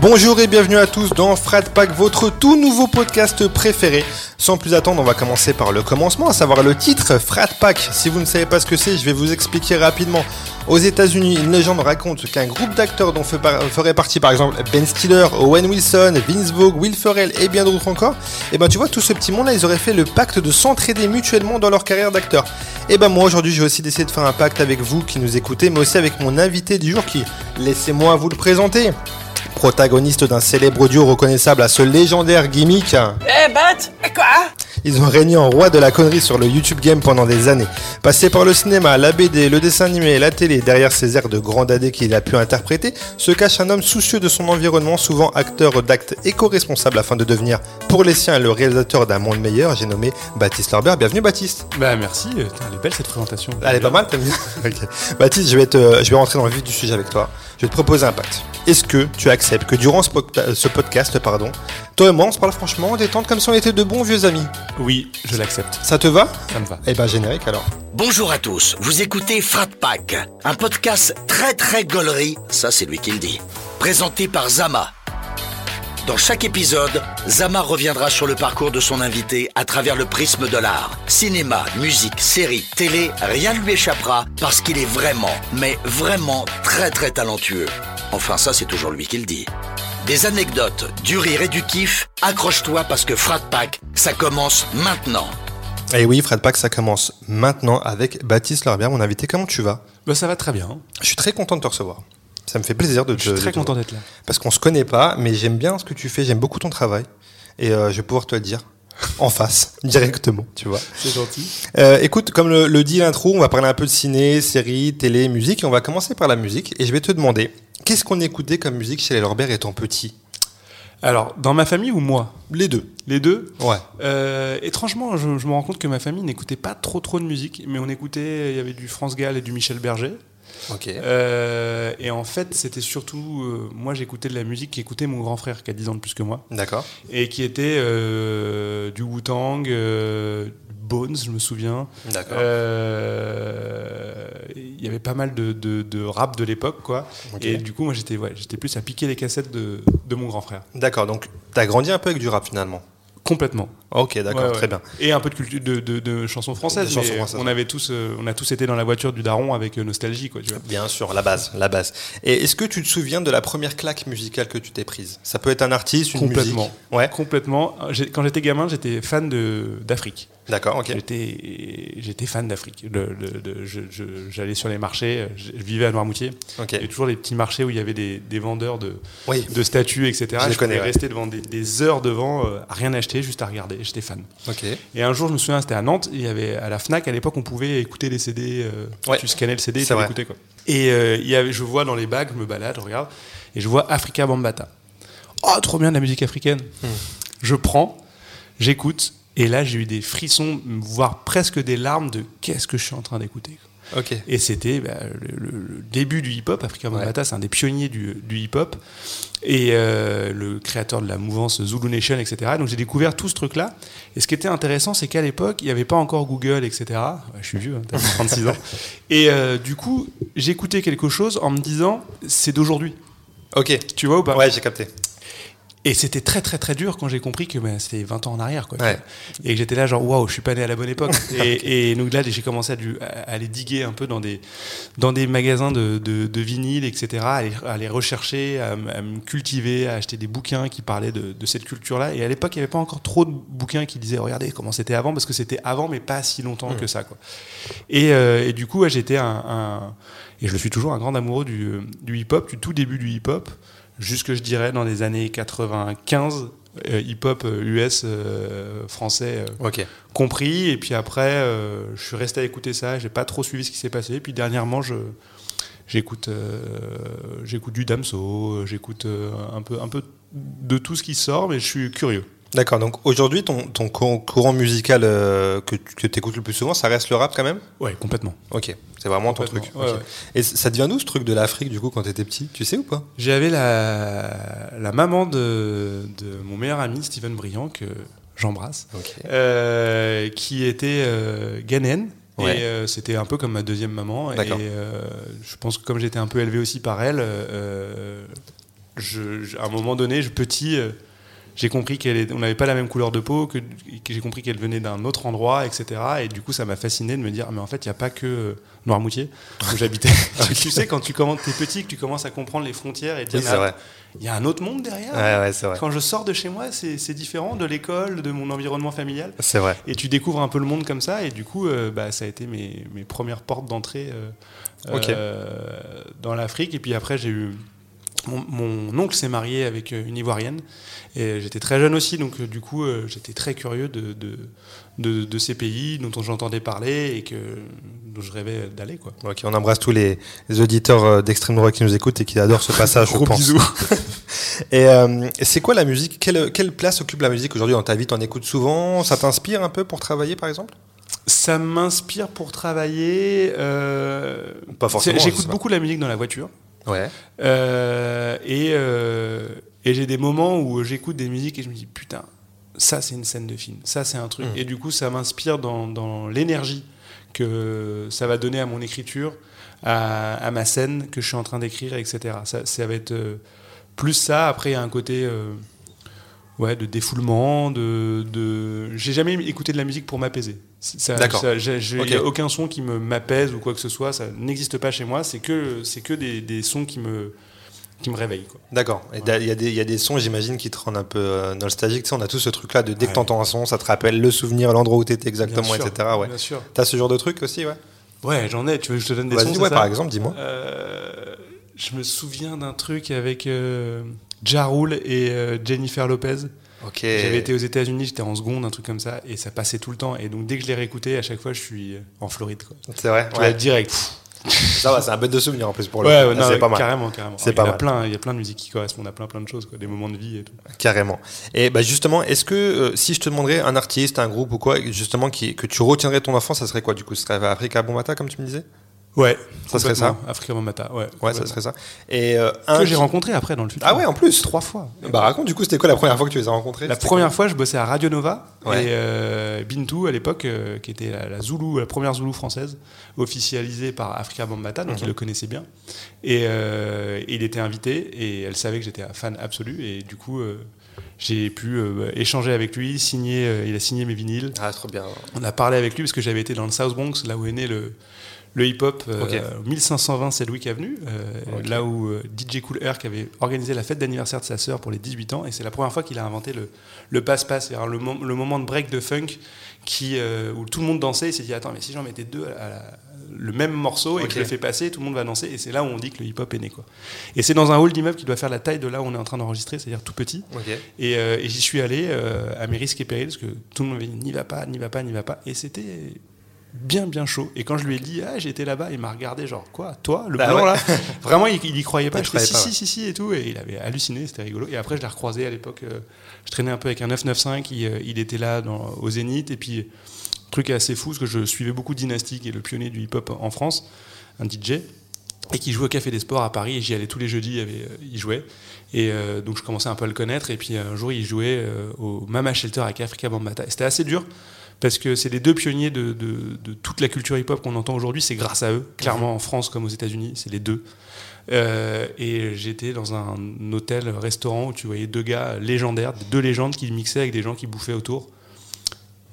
Bonjour et bienvenue à tous dans Frat Pack, votre tout nouveau podcast préféré. Sans plus attendre, on va commencer par le commencement, à savoir le titre Frat Pack. Si vous ne savez pas ce que c'est, je vais vous expliquer rapidement. Aux États-Unis, une légende raconte qu'un groupe d'acteurs dont ferait partie par exemple Ben Stiller, Owen Wilson, Vince Vogue, Will Ferrell et bien d'autres encore, et eh ben tu vois tout ce petit monde là, ils auraient fait le pacte de s'entraider mutuellement dans leur carrière d'acteur. Et eh ben moi aujourd'hui, je vais aussi décider de faire un pacte avec vous qui nous écoutez, mais aussi avec mon invité du jour qui, laissez-moi vous le présenter protagoniste d'un célèbre duo reconnaissable à ce légendaire gimmick. Eh Bat Quoi? Ils ont régné en roi de la connerie sur le YouTube Game pendant des années. Passé par le cinéma, la BD, le dessin animé la télé, derrière ces airs de grand dadé qu'il a pu interpréter, se cache un homme soucieux de son environnement, souvent acteur d'actes éco-responsable afin de devenir, pour les siens, le réalisateur d'un monde meilleur. J'ai nommé Baptiste Lorbert. Bienvenue Baptiste. Bah merci, elle est belle cette présentation. Elle est pas mal, t'as mis Baptiste, je vais, te, je vais rentrer dans le vif du sujet avec toi. Je vais te proposer un pacte. Est-ce que tu acceptes que durant ce, podcast, pardon, toi et moi, on se parle franchement, détente comme si on était de bons vieux amis? Oui, je l'accepte. Ça te va Ça me va. Eh ben, générique alors. Bonjour à tous, vous écoutez Frat Pack, un podcast très très gaulerie, ça c'est lui qui le dit, présenté par Zama. Dans chaque épisode, Zama reviendra sur le parcours de son invité à travers le prisme de l'art. Cinéma, musique, série, télé, rien ne lui échappera parce qu'il est vraiment, mais vraiment très très talentueux. Enfin ça c'est toujours lui qui le dit. Des anecdotes, du rire et du kiff, accroche-toi parce que Frat Pack, ça commence maintenant. Et eh oui, Frat Pack, ça commence maintenant avec Baptiste Lorbière, mon invité. Comment tu vas? Bah, Ça va très bien. Je suis très content de te recevoir. Ça me fait plaisir de te. Je suis très content d'être là. Parce qu'on se connaît pas, mais j'aime bien ce que tu fais, j'aime beaucoup ton travail. Et euh, je vais pouvoir te le dire en face, directement, tu vois. C'est gentil. Euh, écoute, comme le, dit l'intro, on va parler un peu de ciné, série, télé, musique, et on va commencer par la musique. Et je vais te demander, qu'est-ce qu'on écoutait comme musique chez les Lorbert étant petit? Alors, dans ma famille ou moi? Les deux. Les deux? Ouais. Euh, étrangement, je, me rends compte que ma famille n'écoutait pas trop trop de musique, mais on écoutait, il y avait du France Gall et du Michel Berger. Euh, et en fait, c'était surtout. Euh, moi, j'écoutais de la musique qu'écoutait mon grand frère, qui a 10 ans de plus que moi. D'accord. Et qui était euh, du Wu-Tang, Bones, je me souviens. D'accord. Il y avait pas mal de, de, rap de l'époque, quoi. Et du coup, moi, j'étais ouais, plus à piquer les cassettes de, de mon grand frère. D'accord, donc tu as grandi un peu avec du rap finalement Complètement. Ok, d'accord, très bien. Et un peu de, culture, de, de, chansons françaises. On avait tous, euh, on a tous été dans la voiture du daron avec euh, nostalgie, quoi. Tu vois. Bien sûr, la base, la base. Et est-ce que tu te souviens de la première claque musicale que tu t'es prise? Ça peut être un artiste, une Complètement. musique. Ouais. Complètement. Quand j'étais gamin, j'étais fan d'Afrique. D'accord, ok. J'étais, fan d'Afrique. j'allais sur les marchés, je vivais à Noirmoutier. Il y avait toujours des petits marchés où il y avait des, vendeurs de, oui. de statues, etc. Je, je connais, rester devant des, heures devant, euh, à rien acheter, juste à regarder. J'étais fan. Et un jour, je me souviens, c'était à Nantes, il y avait à la Fnac, à l'époque, on pouvait écouter les CD. Euh, tu scannais le CD et tu l'écoutais. Quoi. Et euh, il y avait, je vois dans les bacs, je me balade, je regarde, et je vois Africa Bambata. Oh, trop bien de la musique africaine. Hmm. Je prends, j'écoute, et là, j'ai eu des frissons, voire presque des larmes de qu'est-ce que je suis en train d'écouter. Et c'était bah, le, début du hip-hop. Africa c'est un des pionniers du, hip-hop. Et euh, le créateur de la mouvance Zulu Nation, etc. Donc j'ai découvert tout ce truc-là. Et ce qui était intéressant, c'est qu'à l'époque, il n'y avait pas encore Google, etc. je suis vieux, hein, 36 ans. Et euh, du coup, j'écoutais quelque chose en me disant, c'est d'aujourd'hui. Ok. Tu vois ou pas? Ouais, j'ai capté. Et c'était très très très dur quand j'ai compris que ben, c'était 20 ans en arrière. Quoi, Et que j'étais là genre, waouh, je suis pas né à la bonne époque. et, donc là, j'ai commencé à, aller diguer un peu dans des, dans des magasins de, de, vinyle, etc., à aller, rechercher, à, me cultiver, à acheter des bouquins qui parlaient de, de cette culture-là. Et à l'époque, il n'y avait pas encore trop de bouquins qui disaient, regardez comment c'était avant, parce que c'était avant, mais pas si longtemps que ça. Quoi. Et, euh, et du coup, j'étais un, un, Et je le suis toujours un grand amoureux du, du hip-hop, du tout début du hip-hop jusque je dirais dans les années 95 euh, hip-hop US euh, euh, français compris. Et puis après je suis resté à écouter ça. J'ai pas trop suivi ce qui s'est passé. Et puis dernièrement je j'écoute j'écoute du Damso j'écoute un peu un peu de tout ce qui sort mais je suis curieux D'accord, donc aujourd'hui, ton, ton, courant musical euh, que, que tu écoutes le plus souvent, ça reste le rap quand même? Ouais, complètement. Ok, c'est vraiment ton truc. Et ça devient d'où ce truc de l'Afrique du coup quand tu étais petit? Tu sais ou pas? J'avais la, la maman de, de, mon meilleur ami, Steven Briand, que j'embrasse, euh, qui était euh, ghanéenne. Et euh, c'était un peu comme ma deuxième maman. Et je pense que comme j'étais un peu élevé aussi par elle, je, à un moment donné, je, petit, j'ai compris qu'elle on n'avait pas la même couleur de peau, que, j'ai compris qu'elle venait d'un autre endroit, etc. Et du coup, ça m'a fasciné de me dire, mais en fait, il n'y a pas que euh, Noirmoutier où j'habitais. tu sais, quand tu commences, es petit, que tu commences à comprendre les frontières et dire, il y a un autre monde derrière. Ouais, vrai. Quand je sors de chez moi, c'est différent de l'école, de mon environnement familial. C'est vrai. Et tu découvres un peu le monde comme ça, et du coup, euh, bah, ça a été mes, mes premières portes d'entrée dans l'Afrique. Et puis après, j'ai eu mon, oncle s'est marié avec euh, une Ivoirienne et j'étais très jeune aussi, donc euh, du coup euh, j'étais très curieux de, de, ces pays dont j'entendais parler et que, dont je rêvais d'aller. Quoi. Ok, on embrasse tous les, auditeurs d'extrême droite qui nous écoutent et qui adorent ce passage, Gros bisous. et c'est quoi la musique? Quelle, quelle, place occupe la musique aujourd'hui dans ta vie? T'en écoutes souvent? Ça t'inspire un peu pour travailler par exemple? Ça m'inspire pour travailler. Pas forcément. J'écoute beaucoup la musique dans la voiture. Ouais. Euh, et, euh, et j'ai des moments où j'écoute des musiques et je me dis putain, ça c'est une scène de film, ça c'est un truc. Mm. Et du coup, ça m'inspire dans, dans l'énergie que ça va donner à mon écriture, à, à, ma scène que je suis en train d'écrire, etc. Ça, ça va être euh, plus ça. Après, il y a un côté ouais, de défoulement, de, de... j'ai jamais écouté de la musique pour m'apaiser. D'accord. Il n'y a aucun son qui me m'apaise ou quoi que ce soit, ça n'existe pas chez moi. C'est que c'est que des, des, sons qui me qui me réveillent. D'accord. Il y, a des, y a des sons, j'imagine, qui te rendent un peu euh, nostalgique. Tu sais, on a tout ce truc-là de dès que tu entends un son, ça te rappelle le souvenir, l'endroit où tu étais exactement, etc. Ouais. Bien sûr. As ce genre de truc aussi, ouais? Ouais, j'en ai. Tu veux que je te donne des sons ouais, par exemple, dis-moi. Euh, je me souviens d'un truc avec euh, Jarul et euh, Jennifer Lopez. J'avais été aux États-Unis, j'étais en seconde, un truc comme ça, et ça passait tout le temps. Et donc dès que je l'ai réécouté, à chaque fois, je suis en Floride. C'est vrai. Ouais. Direct. Ça va, c'est un bête de souvenir en plus pour le ouais, coup. c'est pas mal. Carrément, carrément. C'est pas il y a Plein, il y a plein de musiques qui correspondent à plein, plein de choses, quoi, des moments de vie et tout. Carrément. Et bah justement, est-ce que euh, si je te demanderais un artiste, un groupe ou quoi, justement, qui, que tu retiendrais ton enfance, ça serait quoi du coup? Ce serait Africa Bombata, comme tu me disais? Ouais, ça serait ça. Africa Bambata, ouais. Ouais, ça serait ça. Et euh, que j'ai rencontré après dans le futur. Ah ouais, en plus. Trois fois. Bah raconte du coup, c'était quoi la première fois que tu les as rencontrés? La première fois, je bossais à Radio Nova et euh, Bintou à l'époque, euh, qui était la, Zulu, la première Zulu française, officialisée par Africa Bambata, donc mhm. il le connaissait bien. Et il était invité et elle savait que j'étais un fan absolu et du coup j'ai pu échanger avec lui, signer, il a signé mes vinyles. Ah, trop bien. On a parlé avec lui parce que j'avais été dans le South Bronx, là où est né le, le hip-hop, 1520 c'est Louis Avenue, là où euh, DJ Cool Herc avait organisé la fête d'anniversaire de sa sœur pour les 18 ans, et c'est la première fois qu'il a inventé le, le passe-passe, le, le, moment de break de funk qui, euh, où tout le monde dansait, il s'est dit attends mais si j'en mettais deux à le même morceau et que je les fais passer, tout le monde va danser, et c'est là où on dit que le hip-hop est né. Quoi. Et c'est dans un hall d'immeuble qui doit faire la taille de là où on est en train d'enregistrer, c'est-à-dire tout petit. Et, euh, et j'y suis allé à mes risques et périls, parce que tout le monde m'avait dit n'y va pas, n'y va pas, n'y va pas, et c'était bien bien chaud. Et quand je lui ai dit ah j'étais là-bas, il m'a regardé genre quoi toi le bah blanc là Vraiment il, il y croyait pas. je si si si si et tout et il avait halluciné, c'était rigolo. Et après je l'ai recroisé à l'époque. Euh, je traînais un peu avec un 995, il, euh, il était là dans, au Zénith et puis truc assez fou parce que je suivais beaucoup Dynasty qui est le pionnier du hip-hop en France, un DJ et qui jouait au Café des Sports à Paris et j'y allais tous les jeudis, il, avait, euh, il jouait et donc je commençais un peu à le connaître et puis un jour il jouait au Mama Shelter avec Africa Bambata. C'était assez dur parce que c'est les deux pionniers de, toute la culture hip-hop qu'on entend aujourd'hui. C'est grâce à eux, clairement en France comme aux États-Unis, c'est les deux. Euh, et j'étais dans un hôtel-restaurant où tu voyais deux gars légendaires, deux légendes qui mixaient avec des gens qui bouffaient autour.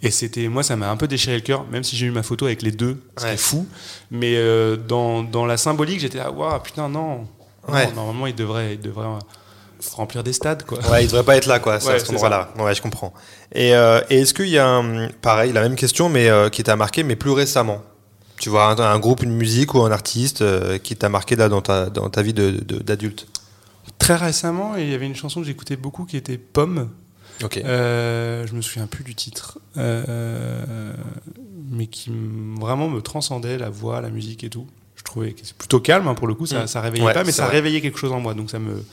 Et c'était, moi, ça m'a un peu déchiré le cœur, même si j'ai eu ma photo avec les deux, c'était fou. Mais euh, dans, la symbolique, j'étais là, waouh, putain, non. normalement, il devrait, il devrait remplir des stades quoi. Ouais, il devrait pas être là quoi, à cet endroit-là. Ouais, je comprends. Et, euh, est-ce qu'il y a un, pareil, la même question mais euh, qui t'a marqué mais plus récemment? Tu vois un, groupe, une musique ou un artiste euh, qui t'a marqué là dans ta dans ta vie d'adulte? Très récemment, il y avait une chanson que j'écoutais beaucoup qui était Pomme. Ok. je me souviens plus du titre, mais qui vraiment me transcendait la voix, la musique et tout. Je trouvais que c'est plutôt calme hein, pour le coup, ça, mm. ça réveillait pas, mais ça réveillait quelque chose en moi, donc ça me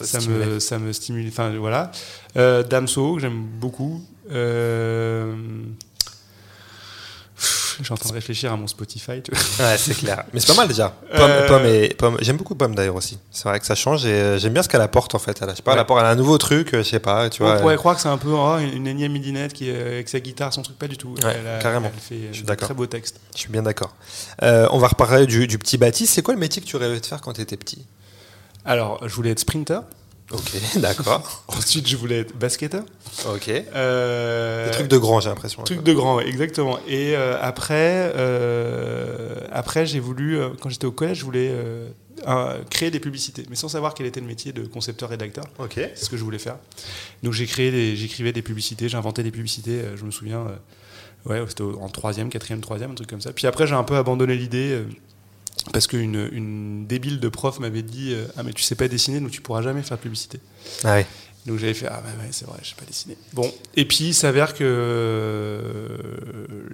ça, me, ça me stimule. Enfin, voilà. Euh, Damso, que j'aime beaucoup. Euh... Je suis en train de réfléchir à mon Spotify. Tu vois. Ouais, c'est clair. Mais c'est pas mal déjà. Pomme, euh, pomme et, pomme. J'aime beaucoup Pomme d'ailleurs aussi. C'est vrai que ça change et euh, j'aime bien ce qu'elle apporte en fait. Elle a, je sais pas, elle apporte un nouveau truc, je sais pas. Tu vois, On pourrait croire que c'est un peu oh, une énième midinette qui avec sa guitare, son truc, pas du tout. Ouais, carrément. Elle fait je suis d'accord. très beau texte. Je suis bien d'accord. on va reparler du, du petit Baptiste. C'est quoi le métier que tu rêvais de faire quand tu étais petit? Alors, je voulais être sprinter. Ok, d'accord. Ensuite, je voulais être basketteur. Ok. Euh, Des trucs de grand, j'ai l'impression. Truc de grand, exactement. Et euh, après, euh, après j'ai voulu, euh, quand j'étais au collège, je voulais un- créer des publicités, mais sans savoir quel était le métier de concepteur-rédacteur. Ok. C'est ce que je voulais faire. Donc j'ai créé, des- j'écrivais des publicités, j'inventais des publicités. je me souviens, ouais, c'était en troisième, quatrième, troisième, un truc comme ça. Puis après, j'ai un peu abandonné l'idée. Parce qu'une une débile de prof m'avait dit euh, Ah, mais tu sais pas dessiner, donc tu pourras jamais faire de publicité. Ah oui. Donc j'avais fait ah ouais, ouais, c'est vrai, je sais pas dessiner. Bon, et puis il s'avère que euh,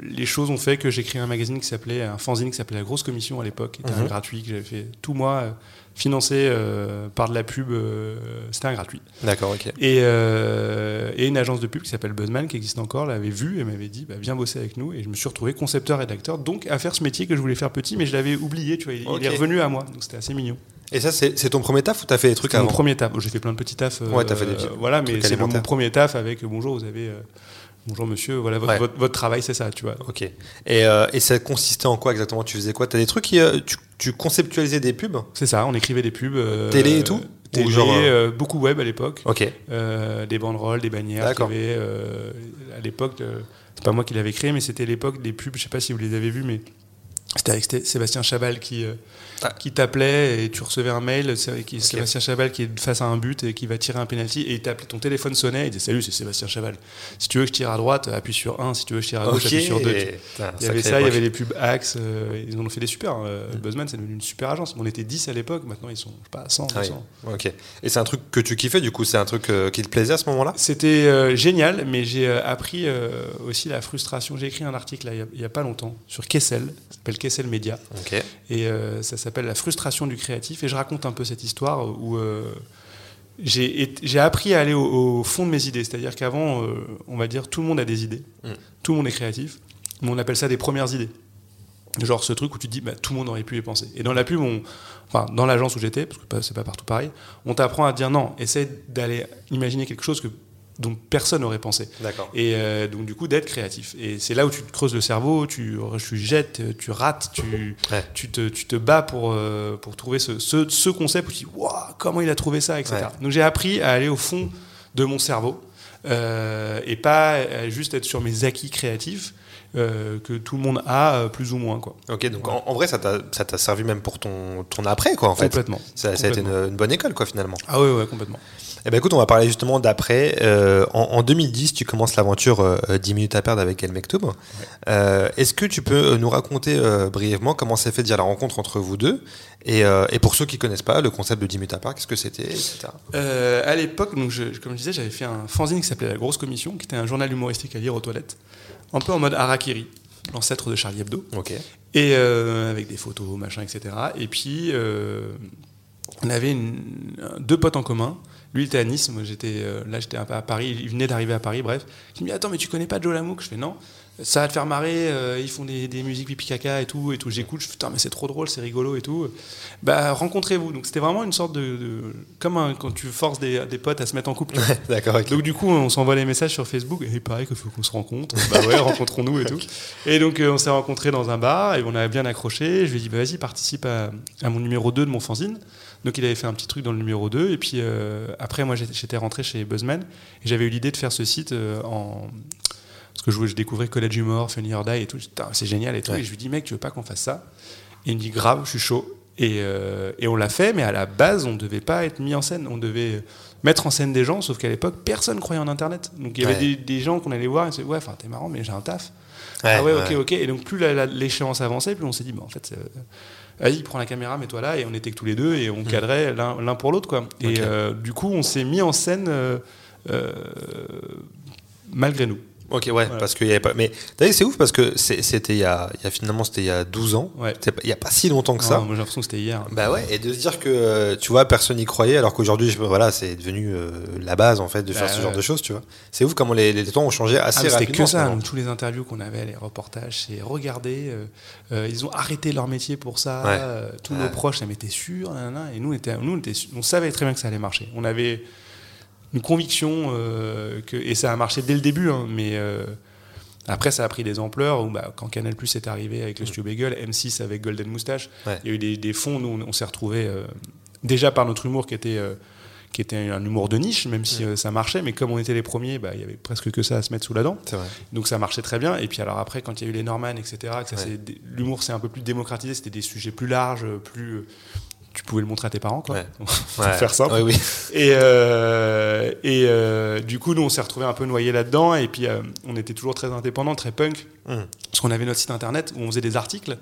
les choses ont fait que j'ai créé un magazine qui s'appelait un fanzine qui s'appelait La Grosse Commission à l'époque, qui était un Mhm. gratuit que j'avais fait tout moi euh, financé euh, par de la pub, euh, c'était un gratuit. D'accord, ok. Et, euh, et une agence de pub qui s'appelle Buzzman, qui existe encore, l'avait vu et m'avait dit bah, viens bosser avec nous. Et je me suis retrouvé concepteur-rédacteur, donc à faire ce métier que je voulais faire petit, mais je l'avais oublié, tu vois, il, il est revenu à moi, donc c'était assez mignon. Et ça, c'est ton premier taf ou t'as fait des trucs C'est mon avant premier taf. J'ai fait plein de petits tafs. Ouais, t'as fait des petits Voilà, mais c'est mon premier taf avec bonjour, vous avez. Bonjour monsieur, voilà, votre, Ouais. votre, votre travail, c'est ça, tu vois. Ok. Et, euh, et ça consistait en quoi exactement? Tu faisais quoi? T'as des trucs qui, euh, tu, tu conceptualisais des pubs? C'est ça, on écrivait des pubs. euh, Télé et tout? Télé, Ou genre, beaucoup web à l'époque. Ok. Des banderoles, des bannières. Avait, euh, à l'époque, c'est pas moi qui l'avais créé, mais c'était l'époque des pubs. Je sais pas si vous les avez vues, mais c'était avec Sébastien Chabal qui, Ah. qui t'appelait et tu recevais un mail. C'est Sébastien Chabal qui est face à un but et qui va tirer un penalty et il t'appelait. Ton téléphone sonnait. Il disait Salut, c'est Sébastien Chabal. Si tu veux que je tire à droite, appuie sur 1. Si tu veux que je tire à gauche, appuie sur 2. Putain, Il y avait ça, il y avait les pubs Axe, euh, ils en ont fait des super. euh, Buzzman, c'est devenu une super agence. On était 10 à l'époque, maintenant ils sont, je sais pas, 100, Ah oui. 200. Ok. Et c'est un truc que tu kiffais du coup C'est un truc euh, qui te plaisait à ce moment-là? C'était euh, génial, mais j'ai appris aussi la frustration. J'ai écrit un article il y a- pas longtemps sur Kessel, ça s'appelle Kessel Media, Ok. et ça s'appelle La frustration du créatif. Et je raconte un peu cette histoire où euh, j'ai appris à aller au, au fond de mes idées. C'est-à-dire qu'avant, euh, on va dire, tout le monde a des idées, Mm. tout le monde est créatif, mais on appelle ça des premières idées. Genre ce truc où tu te dis, bah, tout le monde aurait pu y penser. Et dans la pub, on- enfin, dans l'agence où j'étais, parce que c'est pas partout pareil, on t'apprend à dire non, essaie d'aller imaginer quelque chose que, dont personne n'aurait pensé. D'accord. Et euh, donc du coup d'être créatif. Et c'est là où tu te creuses le cerveau, tu, tu jettes, tu rates, tu, Ouais. tu, te, tu te bats pour, euh, pour trouver ce, ce, ce concept où tu dis Waouh, comment il a trouvé ça, etc. Ouais. Donc j'ai appris à aller au fond de mon cerveau euh, et pas juste être sur mes acquis créatifs euh, que tout le monde a euh, plus ou moins. Quoi. Ok, donc en, en vrai, ça t'a ça t'a servi même pour ton, ton après, quoi, en fait. Complètement. Ça, ça a été une, bonne école, quoi, finalement. Ah ouais, ouais, complètement. Eh ben écoute, on va parler justement d'après. Euh, en, en 2010, tu commences l'aventure euh, 10 minutes à perdre avec El Mektoub. Euh, Est-ce que tu peux nous raconter brièvement comment s'est fait déjà la rencontre entre vous deux et, et pour ceux qui connaissent pas, le concept de 10 minutes à part, qu'est-ce que c'était, etc. À l'époque, comme je disais, j'avais fait un fanzine qui s'appelait La Grosse Commission, qui était un journal humoristique à lire aux toilettes, un peu en mode Harakiri, l'ancêtre de Charlie Hebdo. Ok. Et euh, avec des photos, machin, etc. Et puis, euh, on avait une- deux potes en commun. Lui, il était à Nice, moi j'étais euh, là, j'étais à à Paris. Il venait d'arriver à Paris, bref. Il me dit Attends, mais tu connais pas Joe Lamouk? Je fais Non. Ça va te faire marrer, euh, ils font des, des musiques pipi caca et tout. Et tout. J'écoute, je fais Putain, mais c'est trop drôle, c'est rigolo et tout. Bah, rencontrez-vous. Donc, c'était vraiment une sorte de. de- comme un- quand tu forces des, des potes à se mettre en couple. D'accord, ok. Donc du coup, on s'envoie les messages sur Facebook et il paraît qu'il faut qu'on se rencontre. Bah ouais, rencontrons-nous et tout. Et donc euh, on s'est rencontrés dans un bar et on a bien accroché. Je lui ai dit bah, vas-y participe à, à mon numéro 2 de mon fanzine. Donc il avait fait un petit truc dans le numéro 2 et puis euh, après moi j'étais j'étais rentré chez Buzzman et j'avais eu l'idée de faire ce site euh, en parce que je, je découvrais College Humor, Funny or Die et tout. C'est génial et tout. Ouais. Et je lui dis mec tu veux pas qu'on fasse ça? Et il me dit grave, je suis chaud. Et, euh, et on l'a fait, mais à la base, on ne devait pas être mis en scène. On devait mettre en scène des gens, sauf qu'à l'époque, personne croyait en Internet. Donc il y avait Ouais. des, des gens qu'on allait voir et on se disait, ouais, enfin, t'es marrant, mais j'ai un taf. Ouais, ah ouais, ouais. ok, ok. Et donc plus l'échéance avançait, plus on s'est dit, bah, en fait, euh, vas-y, prends la caméra, mets-toi là. Et on était que tous les deux et on cadrait l'un pour l'autre, quoi. Et euh, du coup, on s'est mis en scène euh, euh, malgré nous. Ok, ouais, parce qu'il y avait pas. Mais c'est ouf parce que c'était il y a, il y a finalement c'était il y a 12 ans. Ouais. Il y a pas si longtemps que ça. Ah, moi, j'ai l'impression que c'était hier. Bah ouais, et de se dire que euh, tu vois, personne n'y croyait, alors qu'aujourd'hui, voilà, c'est devenu euh, la base en fait de faire Bah ce genre de choses, tu vois. C'est ouf comment les, les temps ont changé Ah, assez mais c'était que ça, donc, tous les interviews qu'on avait, les reportages, c'est regardez, euh, euh, ils ont arrêté leur métier pour ça, Ouais. tous nos proches, ça m'était sûr, et nous, on, était, nous on, était, on savait très bien que ça allait marcher. On avait une conviction, euh, que, et ça a marché dès le début, hein, mais euh, après ça a pris des ampleurs, où, bah, quand Canal Plus est arrivé avec le Studio Bagel, M6 avec Golden Moustache, Ouais. il y a eu des, des fonds, nous on, on s'est retrouvés déjà par notre humour qui était... euh, qui était un humour de niche, même si euh, ça marchait. Mais comme on était les premiers, bah, il y avait presque que ça à se mettre sous la dent. Donc ça marchait très bien. Et puis alors après, quand il y a eu les Norman, etc., l'humour s'est un peu plus démocratisé, c'était des sujets plus larges, plus tu pouvais le montrer à tes parents, quoi. Ouais. faire simple. oui. Et, euh, et euh, du coup, nous, on s'est retrouvés un peu noyés là-dedans. Et puis, euh, on était toujours très indépendants, très punk. Hum. Parce qu'on avait notre site internet où on faisait des articles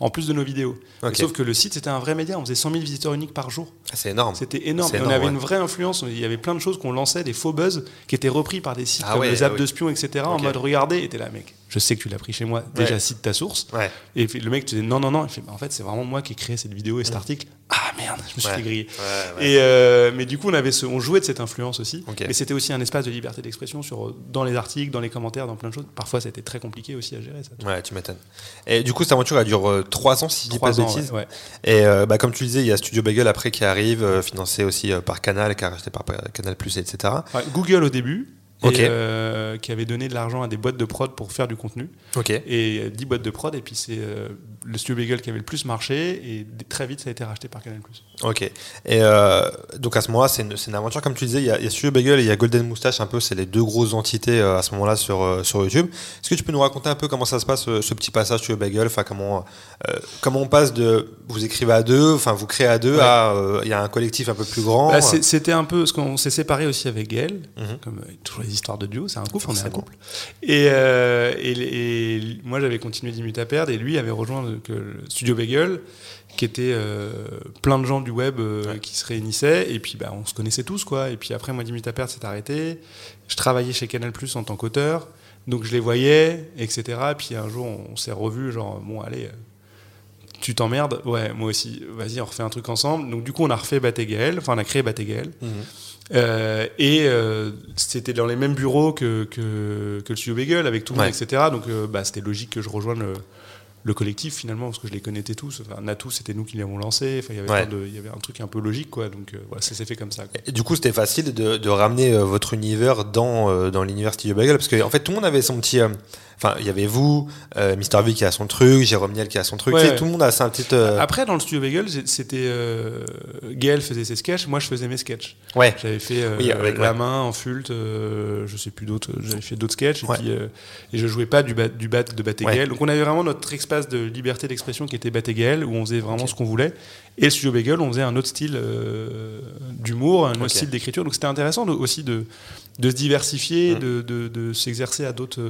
en plus de nos vidéos. Sauf que le site, c'était un vrai média. On faisait 100 000 visiteurs uniques par jour. Ah, c'est énorme. C'était énorme. on avait une vraie influence. Il y avait plein de choses qu'on lançait, des faux buzz qui étaient repris par des sites ah comme les apps de spions, etc. En mode, regardez, et t'es là, mec je sais que tu l'as pris chez moi, déjà cite ta source. Et le mec te dit non, non, non. Il fait, bah, en fait, c'est vraiment moi qui ai créé cette vidéo et cet article. Ah merde, je me suis fait griller. Et euh, mais du coup, on, avait ce, on jouait de cette influence aussi. Mais c'était aussi un espace de liberté d'expression sur, dans les articles, dans les commentaires, dans plein de choses. Parfois, c'était très compliqué aussi à gérer ça. Ouais, tu m'étonnes. Et du coup, cette aventure, elle dure 3 euh, ans, si je dis pas de bêtises. Et euh, bah, comme tu disais, il y a Studio Bagel après qui arrive, financé aussi par Canal, qui a racheté par Canal Plus, etc. Google au début et, euh, qui avait donné de l'argent à des boîtes de prod pour faire du contenu. Et 10 boîtes de prod, et puis c'est euh, le Studio Bagel qui avait le plus marché, et très vite ça a été racheté par Canal+. Ok. Et euh, donc à ce moment-là, c'est une, une, aventure, comme tu disais, il y, a, Studio Bagel et il y a Golden Moustache, un peu, c'est les deux grosses entités à ce moment-là sur, sur YouTube. Est-ce que tu peux nous raconter un peu comment ça se passe, ce, petit passage Studio Bagel, enfin comment, comment on passe de, vous écrivez à deux, enfin vous créez à deux, à, il y a un collectif un peu plus grand bah, C'était un peu, ce qu'on s'est séparé aussi avec Gaël, mhm. comme toujours histoire de duo, c'est un couple, on est un couple. Euh, et, et, moi, j'avais continué d'imiter à perdre, et lui avait rejoint le, Studio Bagel, qui était euh, plein de gens du web euh, qui se réunissaient, et puis bah, on se connaissait tous, quoi. Et puis après, moi, d'imiter à perdre s'est arrêté. Je travaillais chez Canal Plus en tant qu'auteur, donc je les voyais, etc. Et puis un jour, on, s'est revus, genre, bon, allez tu t'emmerdes Ouais, moi aussi. Vas-y, on refait un truc ensemble. Donc, du coup, on a refait Batégaël. Enfin, on a créé Batégaël. Mhm. Euh, et euh, c'était dans les mêmes bureaux que, que, le studio Bagel, avec tout le monde, etc. Donc euh, bah, c'était logique que je rejoigne le, collectif finalement, parce que je les connaissais tous. Enfin, Natou, c'était nous qui les avons lancés. Enfin, il, y avait il y avait un truc un peu logique, quoi. Donc voilà, ça s'est fait comme ça. Et du coup, c'était facile de, de ramener votre univers dans, dans l'univers Studio Bagel, parce qu'en en fait, tout le monde avait son petit Enfin, il y avait vous, euh, Mister V qui a son truc, Jérôme Niel qui a son truc. tout le monde a sa petite. Euh, Après, dans le studio Bagel, c'était euh, Gaël faisait ses sketchs, moi je faisais mes sketchs. Ouais. J'avais fait avec la main en fult, je sais plus d'autres. J'avais fait d'autres sketchs et puis et je jouais pas du bat du bat de Baté Gaël. Donc on avait vraiment notre espace de liberté d'expression qui était Baté Gaël où on faisait vraiment ce qu'on voulait. Et le studio Bagel, on faisait un autre style d'humour, un autre style d'écriture. Donc c'était intéressant aussi de de se diversifier, mmh. de, de, de s'exercer à d'autres,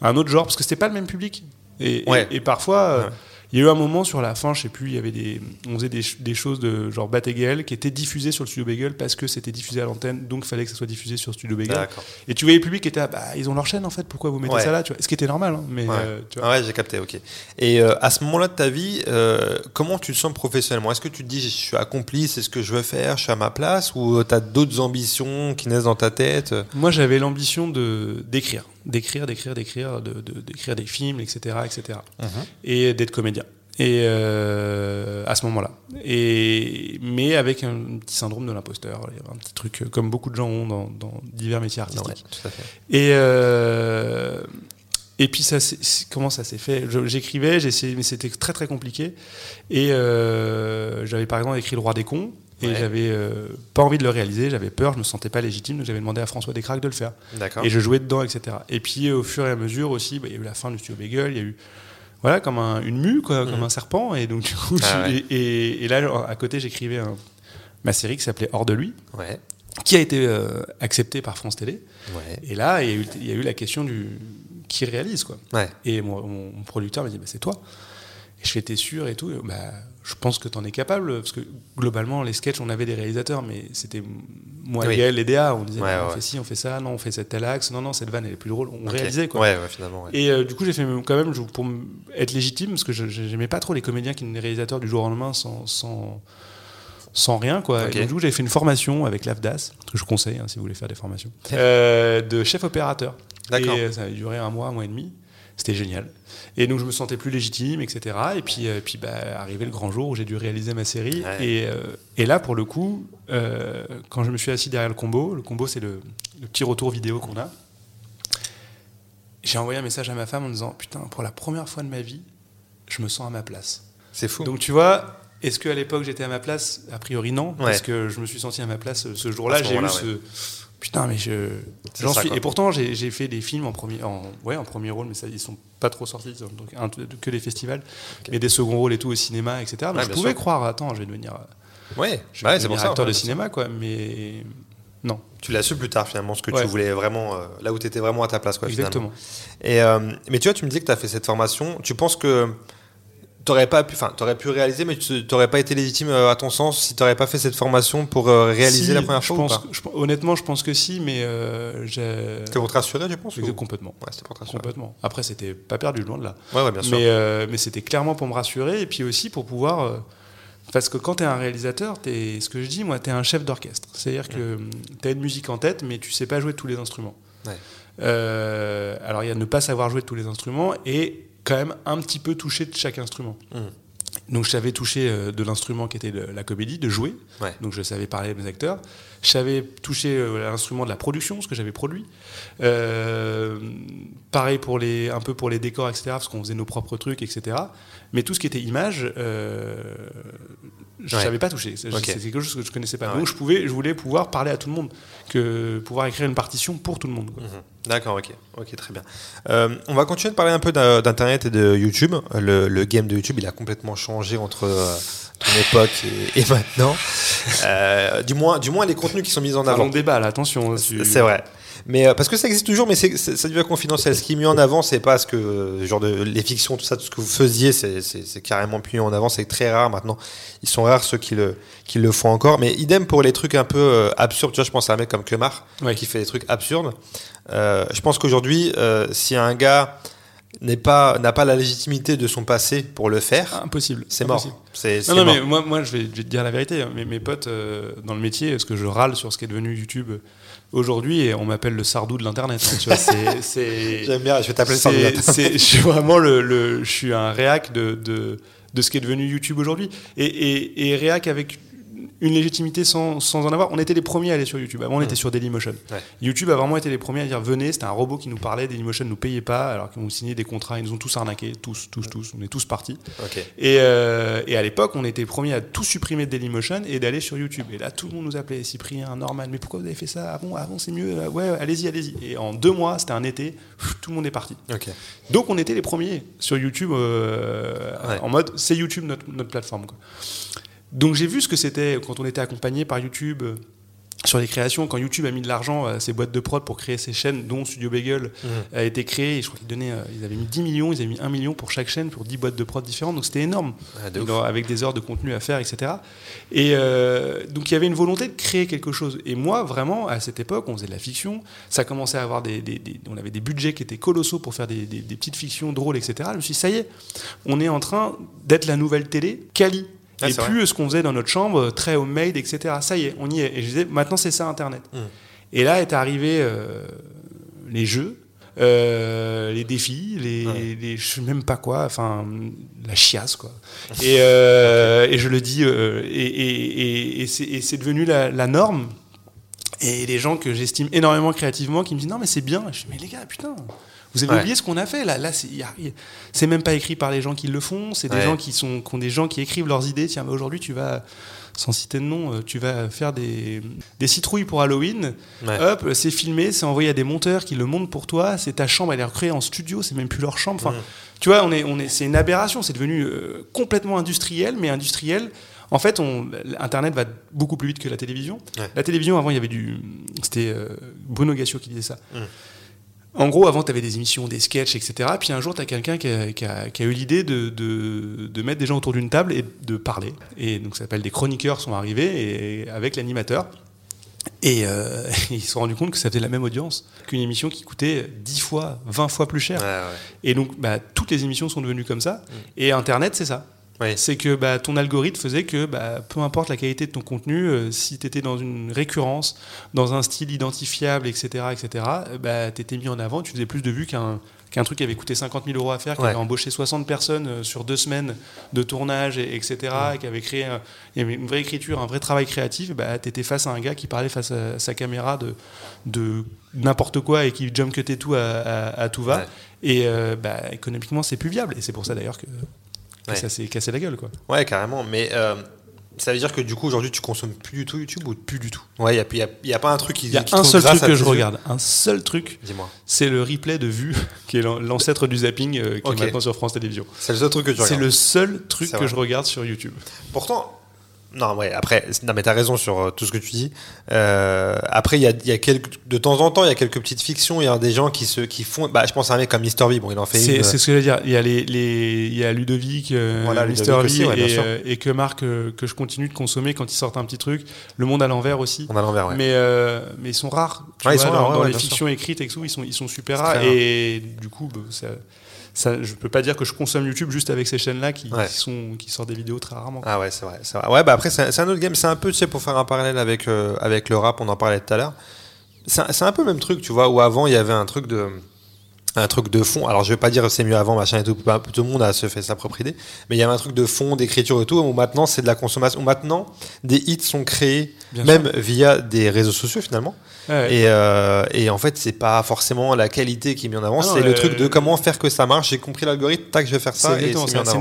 un autre genre, parce que c'était pas le même public. Et, et, parfois, euh, il y a eu un moment sur la fin, je sais plus, il y avait des, on faisait des, des choses de genre Batégal qui étaient diffusées sur le Studio Bagel parce que c'était diffusé à l'antenne, donc il fallait que ça soit diffusé sur le Studio Bagel. Et tu voyais le public qui était, bah, ils ont leur chaîne en fait, pourquoi vous mettez ça là tu vois? Ce qui était normal, hein, mais. Euh, tu vois. ouais, j'ai capté, ok. Et euh, à ce moment-là de ta vie, euh, comment tu te sens professionnellement? Est-ce que tu te dis, je suis accompli, c'est ce que je veux faire, je suis à ma place, ou tu as d'autres ambitions qui naissent dans ta tête? Moi, j'avais l'ambition de d'écrire d'écrire, d'écrire, d'écrire, d'écrire des films, etc., etc. Mhm. Et d'être comédien. Et euh, à ce moment-là. Et mais avec un petit syndrome de l'imposteur, un petit truc comme beaucoup de gens ont dans, divers métiers artistiques. Et euh, et puis ça, comment ça s'est fait? J'écrivais, j'essayais, mais c'était très très compliqué. Et euh, j'avais par exemple écrit Le Roi des cons. Et j'avais euh, pas envie de le réaliser, j'avais peur, je me sentais pas légitime, donc j'avais demandé à François Descraques de le faire. Et je jouais dedans, etc. Et puis au fur et à mesure aussi, bah, il y a eu la fin du studio Bagel, il y a eu voilà comme une mue, quoi, comme mhm. un serpent. Et donc du coup, ah et, là à côté, j'écrivais ma série qui s'appelait Hors de lui. Qui a été euh, acceptée par France Télé. Et là, il y, a eu, il y, a eu, la question du qui réalise quoi. Et mon, mon producteur m'a dit bah, c'est toi. Et je fais t'es sûr et tout. bah, je pense que tu en es capable, parce que globalement, les sketchs, on avait des réalisateurs, mais c'était moi et Gaël, les DA, on disait, on fait ci, on fait ça, non, on fait cette tel axe, non, non, cette vanne, elle est plus drôle, on réalisait, quoi. Ouais, finalement, et euh, du coup, j'ai fait quand même, pour être légitime, parce que j'aimais pas trop les comédiens qui sont des réalisateurs du jour au lendemain sans, sans, sans rien, quoi. Et du coup, j'ai fait une formation avec l'AFDAS, que je conseille, hein, si vous voulez faire des formations, euh, de chef opérateur. D'accord. Et ça a duré un mois, un mois et demi. C'était génial. Et donc je me sentais plus légitime, etc. Et puis, euh, puis bah, arrivé le grand jour où j'ai dû réaliser ma série. Et, euh, et, là, pour le coup, euh, quand je me suis assis derrière le combo, le combo c'est le, petit retour vidéo qu'on a, j'ai envoyé un message à ma femme en disant Putain, pour la première fois de ma vie, je me sens à ma place. C'est fou. Donc tu vois, Est-ce qu'à l'époque j'étais à ma place? A priori non, Ouais. parce que je me suis senti à ma place euh, ce jour-là. J'ai eu ce putain, mais je j'en suis. quoi. Et pourtant j'ai j'ai fait des films en premier, en ouais, en premier rôle, mais ça ils sont pas trop sortis, donc un- que des festivals, mais des seconds rôles et tout au cinéma, etc. Donc Ouais, je pouvais sûr. croire, attends, je vais devenir, euh, Ouais, je vais bah c'est pour ça. acteur de cinéma, quoi. Mais non, Tu l'as su plus tard finalement, ce que Ouais. tu voulais vraiment, euh, là où tu étais vraiment à ta place. Quoi, finalement. exactement. Et, euh, mais tu vois, tu me disais que tu as fait cette formation. Tu penses que t'aurais pas pu, enfin, t'aurais pu réaliser, mais tu n'aurais pas été légitime euh, à ton sens si tu n'aurais pas fait cette formation pour euh, réaliser Si, la première je fois pense, ou pas je- honnêtement, je pense que si, mais euh, C'était pour te rassurer, tu penses ou- complètement. Ouais, c'était pour te rassurer. Complètement. Après, c'était pas perdu, loin de là. Ouais, ouais, bien sûr. Mais, euh, mais c'était clairement pour me rassurer et puis aussi pour pouvoir. parce que quand tu es un réalisateur, es, ce que je dis, moi, tu es un chef d'orchestre. C'est-à-dire que tu as une musique en tête, mais tu sais pas jouer tous les instruments. Alors, il y a ne pas savoir jouer tous les instruments et quand même un petit peu toucher de chaque instrument. Mhm. Donc, je savais toucher euh, de l'instrument qui était de la comédie, de jouer. Ouais. Donc, je savais parler à mes acteurs. Je savais toucher euh, l'instrument de la production, ce que j'avais produit. Euh, pareil pour les, un peu pour les décors, etc., parce qu'on faisait nos propres trucs, etc. Mais tout ce qui était image, euh, je Ouais. savais pas toucher. C'est quelque chose que je connaissais pas. Ah Donc je pouvais, je voulais pouvoir parler à tout le monde, que pouvoir écrire une partition pour tout le monde. Mhm. D'accord, ok, ok, très bien. Euh, on va continuer de parler un peu d'in- d'internet et de YouTube. Le, le game de YouTube, il a complètement changé entre époque et, et maintenant. Euh, du moins, du moins les contenus qui sont mis en C'est un avant. long débat, là, attention. tu- C'est vrai. Mais euh, parce que ça existe toujours, mais c'est, ça devient confidentiel. Ce qui est mis en avant, c'est pas ce que genre de les fictions, tout ça, tout ce que vous faisiez, c'est, c'est, c'est carrément mis en avant. C'est très rare maintenant. Ils sont rares ceux qui le qui le font encore. Mais idem pour les trucs un peu euh, absurdes. Tu vois, je pense à un mec comme Kemar Ouais. qui fait des trucs absurdes. Euh, je pense qu'aujourd'hui, si un gars n'est pas n'a pas la légitimité de son passé pour le faire, Impossible. c'est mort. Impossible. C'est, c'est Non, non, mort. mais moi, moi je, vais, je vais te dire la vérité. hein. Mes, mes potes euh, dans le métier, ce que je râle sur ce qui est devenu YouTube aujourd'hui, et on m'appelle le sardou de l'Internet. hein, J'aime bien. Je vais t'appeler Je suis vraiment le, le- je suis un réac de, de, de ce qui est devenu YouTube aujourd'hui. Et, et, et réac avec une légitimité sans, sans en avoir. On était les premiers à aller sur YouTube. Avant, on était sur Dailymotion. Ouais. YouTube a vraiment été les premiers à dire venez. C'était un robot qui nous parlait. Dailymotion nous payait pas alors qu'ils ont signé des contrats. Ils nous ont tous arnaqués. Tous, tous, tous. On est tous partis. Et, euh, et à l'époque, on était les premiers à tout supprimer de Dailymotion et d'aller sur YouTube. Et là, tout le monde nous appelait Cyprien, Norman, mais pourquoi vous avez fait ça Avant, avant c'est mieux. Euh, Ouais, allez-y, allez-y. Et en deux mois, c'était un été, tout le monde est parti. Donc, on était les premiers sur YouTube euh, Ouais. en mode c'est YouTube notre, notre plateforme. quoi. Donc, j'ai vu ce que c'était quand on était accompagné par YouTube. euh, sur les créations, quand YouTube a mis de l'argent à ses boîtes de prod pour créer ses chaînes, dont Studio Bagel a été créé, et je crois qu'ils donnaient, euh, ils avaient mis 10 millions, ils avaient mis 1 million pour chaque chaîne pour 10 boîtes de prod différentes, donc c'était énorme, Ah, de avec des heures de contenu à faire, etc. Et euh, donc il y avait une volonté de créer quelque chose. Et moi, vraiment, à cette époque, on faisait de la fiction, ça commençait à avoir des, des- des- on avait des budgets qui étaient colossaux pour faire des, petites fictions drôles, etc. Je me suis dit, ça y est, on est en train d'être la nouvelle télé, quali. Ah, et plus ce qu'on faisait dans notre chambre, très homemade, etc. Ça y est, on y est. Et je disais, maintenant c'est ça Internet. Mm. Et là est arrivé euh, les jeux, euh, les défis, les, Ouais. les- je sais même pas quoi, enfin la chiasse quoi. Et, euh, et je le dis, euh, et, et- et- c'est et c'est devenu la, la norme. Et les gens que j'estime énormément créativement qui me disent non mais c'est bien. Je dis mais les gars putain. Vous avez Ouais. oublié ce qu'on a fait là. Là, c'est même pas écrit par les gens qui le font. C'est des Ouais. gens qui sont, qui ont des gens qui écrivent leurs idées. Tiens, mais aujourd'hui, tu vas, sans citer de nom, euh, tu vas faire des, des citrouilles pour Halloween. Ouais. Hop, c'est filmé, c'est envoyé à des monteurs qui le montent pour toi. C'est ta chambre, elle est recréée en studio. C'est même plus leur chambre. Enfin, Mm. tu vois, on est, on est, c'est une aberration. C'est devenu euh, complètement industriel, mais industriel. En fait, on, Internet va beaucoup plus vite que la télévision. Ouais. La télévision, avant, il y avait du. C'était euh, Bruno Gassio qui disait ça. Mm. En gros, avant, tu avais des émissions, des sketchs, etc. Puis un jour, tu as quelqu'un qui a, qui a- qui a eu l'idée de, de- de mettre des gens autour d'une table et de parler. Et donc, ça s'appelle des chroniqueurs sont arrivés et, avec l'animateur. Et euh, ils se sont rendus compte que ça faisait la même audience qu'une émission qui coûtait 10 fois, 20 fois plus cher. Ouais, ouais. Et donc, bah, toutes les émissions sont devenues comme ça. Et Internet, c'est ça. C'est que bah, ton algorithme faisait que bah, peu importe la qualité de ton contenu, euh, si tu étais dans une récurrence, dans un style identifiable, etc., etc., bah, tu étais mis en avant, tu faisais plus de vues qu'un qu'un truc qui avait coûté 50 000 euros à faire, qui Ouais. avait embauché 60 personnes euh, sur deux semaines de tournage, et, etc., et qui avait créé un- il y avait une vraie écriture, un vrai travail créatif, bah, tu étais face à un gars qui parlait face à sa caméra de, de n'importe quoi et qui jump cutait tout à, à- à tout va. Ouais. Et euh, bah, économiquement, c'est plus viable. Et c'est pour ça d'ailleurs que que ça s'est cassé la gueule, quoi. Ouais, carrément. Mais euh, ça veut dire que du coup, aujourd'hui, tu consommes plus du tout YouTube ou plus du tout? Ouais, il n'y a, y a, pas un truc qui. Il y a un seul truc que je regarde. Un seul truc. Dis-moi. C'est le replay de vue, qui est l'ancêtre du zapping, euh, qui est maintenant sur France Télévisions. C'est le seul truc que tu regardes. C'est le seul truc que je regarde sur YouTube. Pourtant, non, ouais, après, non, mais t'as raison sur euh, tout ce que tu dis. Euh, après, il y a, y a quelques, de temps en temps, il y a quelques petites fictions. Il y a des gens qui se, qui font, bah, je pense à un mec comme Mister V. Bon, il en fait C'est ce que je veux dire. Il y a les, les il y a Ludovic, euh, Mister V et, euh, et, que Marc, que je continue de consommer quand ils sortent un petit truc. Le monde à l'envers aussi. à l'envers, ouais. Mais, mais ils sont rares. Tu vois, ils sont dans, rares, dans les fictions écrites et tout, ils sont, ils sont super rares. Et du coup, bah, ça, ça, je peux pas dire que je consomme YouTube juste avec ces chaînes-là qui, sont, qui sortent des vidéos très rarement. Ah ouais, c'est vrai, vrai, Ouais, bah après, c'est un autre game. C'est un peu, tu sais, pour faire un parallèle avec, euh, avec le rap, on en parlait tout à l'heure. C'est un peu le même truc, tu vois, où avant, il y avait un truc de un truc de fond. Alors, je vais pas dire c'est mieux avant, machin et tout. Tout le monde a se fait sa propre idée. Mais il y avait un truc de fond, d'écriture et tout. Où maintenant, c'est de la consommation. Où maintenant, des hits sont créés, même via des réseaux sociaux finalement. Et, euh, et, en fait, c'est pas forcément la qualité qui est mise en avant. Ah c'est le truc de comment faire que ça marche. J'ai compris l'algorithme, tac, je vais faire ça.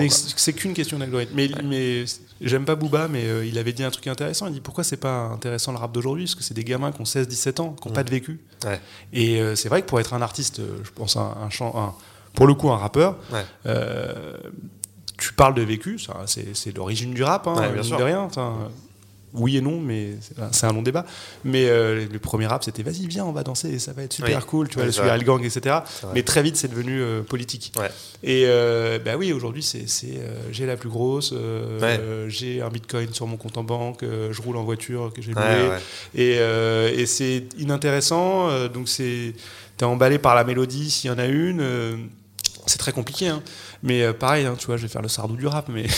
C'est qu'une question d'algorithme. Mais, mais j'aime pas Booba, mais euh, il avait dit un truc intéressant. Il dit pourquoi c'est pas intéressant le rap d'aujourd'hui? Parce que c'est des gamins qui ont 16-17 ans, qui n'ont pas de vécu. Et euh, c'est vrai que pour être un artiste, je pense un, un, pour le coup un rappeur, tu parles de vécu, c'est l'origine du rap, hein, bien sûr. de rien oui et non, mais c'est un long débat. Mais euh, le premier rap, c'était vas-y, viens, on va danser, ça va être super cool, tu vois, le Al Gang, etc. Mais très vite, c'est devenu euh, politique. Et euh, bah oui, aujourd'hui, c'est j'ai la plus grosse, j'ai un bitcoin sur mon compte en banque, je roule en voiture que j'ai loué. Et, et c'est inintéressant, donc c'est t'es emballé par la mélodie s'il y en a une. c'est très compliqué, hein. mais pareil, hein, tu vois, je vais faire le sardou du rap, mais.